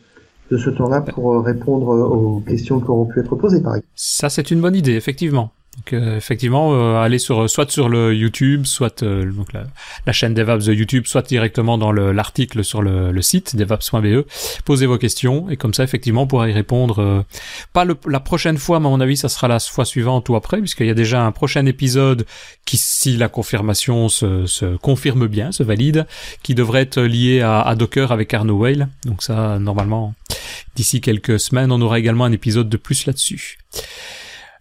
de ce temps-là pour répondre aux questions qui auront pu être posées, par exemple. Ça, c'est une bonne idée, effectivement. Donc euh, effectivement, euh, aller sur soit sur le YouTube, soit euh, donc la, chaîne DevOps de YouTube, soit directement dans l'article sur le, le site devops.be. Posez vos questions et comme ça, effectivement, on pourra y répondre. pas le, la prochaine fois, mais à mon avis, ça sera la fois suivante ou après, puisqu'il y a déjà un prochain épisode qui, si la confirmation se, se confirme bien, se valide, qui devrait être lié à, à Docker avec Arno Whale. Donc ça, normalement, d'ici quelques semaines, on aura également un épisode de plus là-dessus.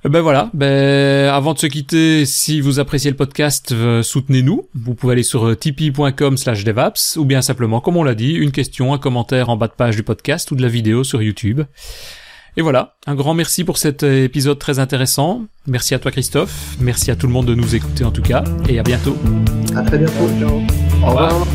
Ben voilà, ben avant de se quitter, si vous appréciez le podcast, euh, soutenez-nous. Vous pouvez aller sur euh, tipeee.com slash devaps ou bien simplement, comme on l'a dit, une question, un commentaire en bas de page du podcast ou de la vidéo sur YouTube. Et voilà, un grand merci pour cet euh, épisode très intéressant. Merci à toi Christophe, merci à tout le monde de nous écouter en tout cas, et à bientôt. À très bientôt. Au revoir.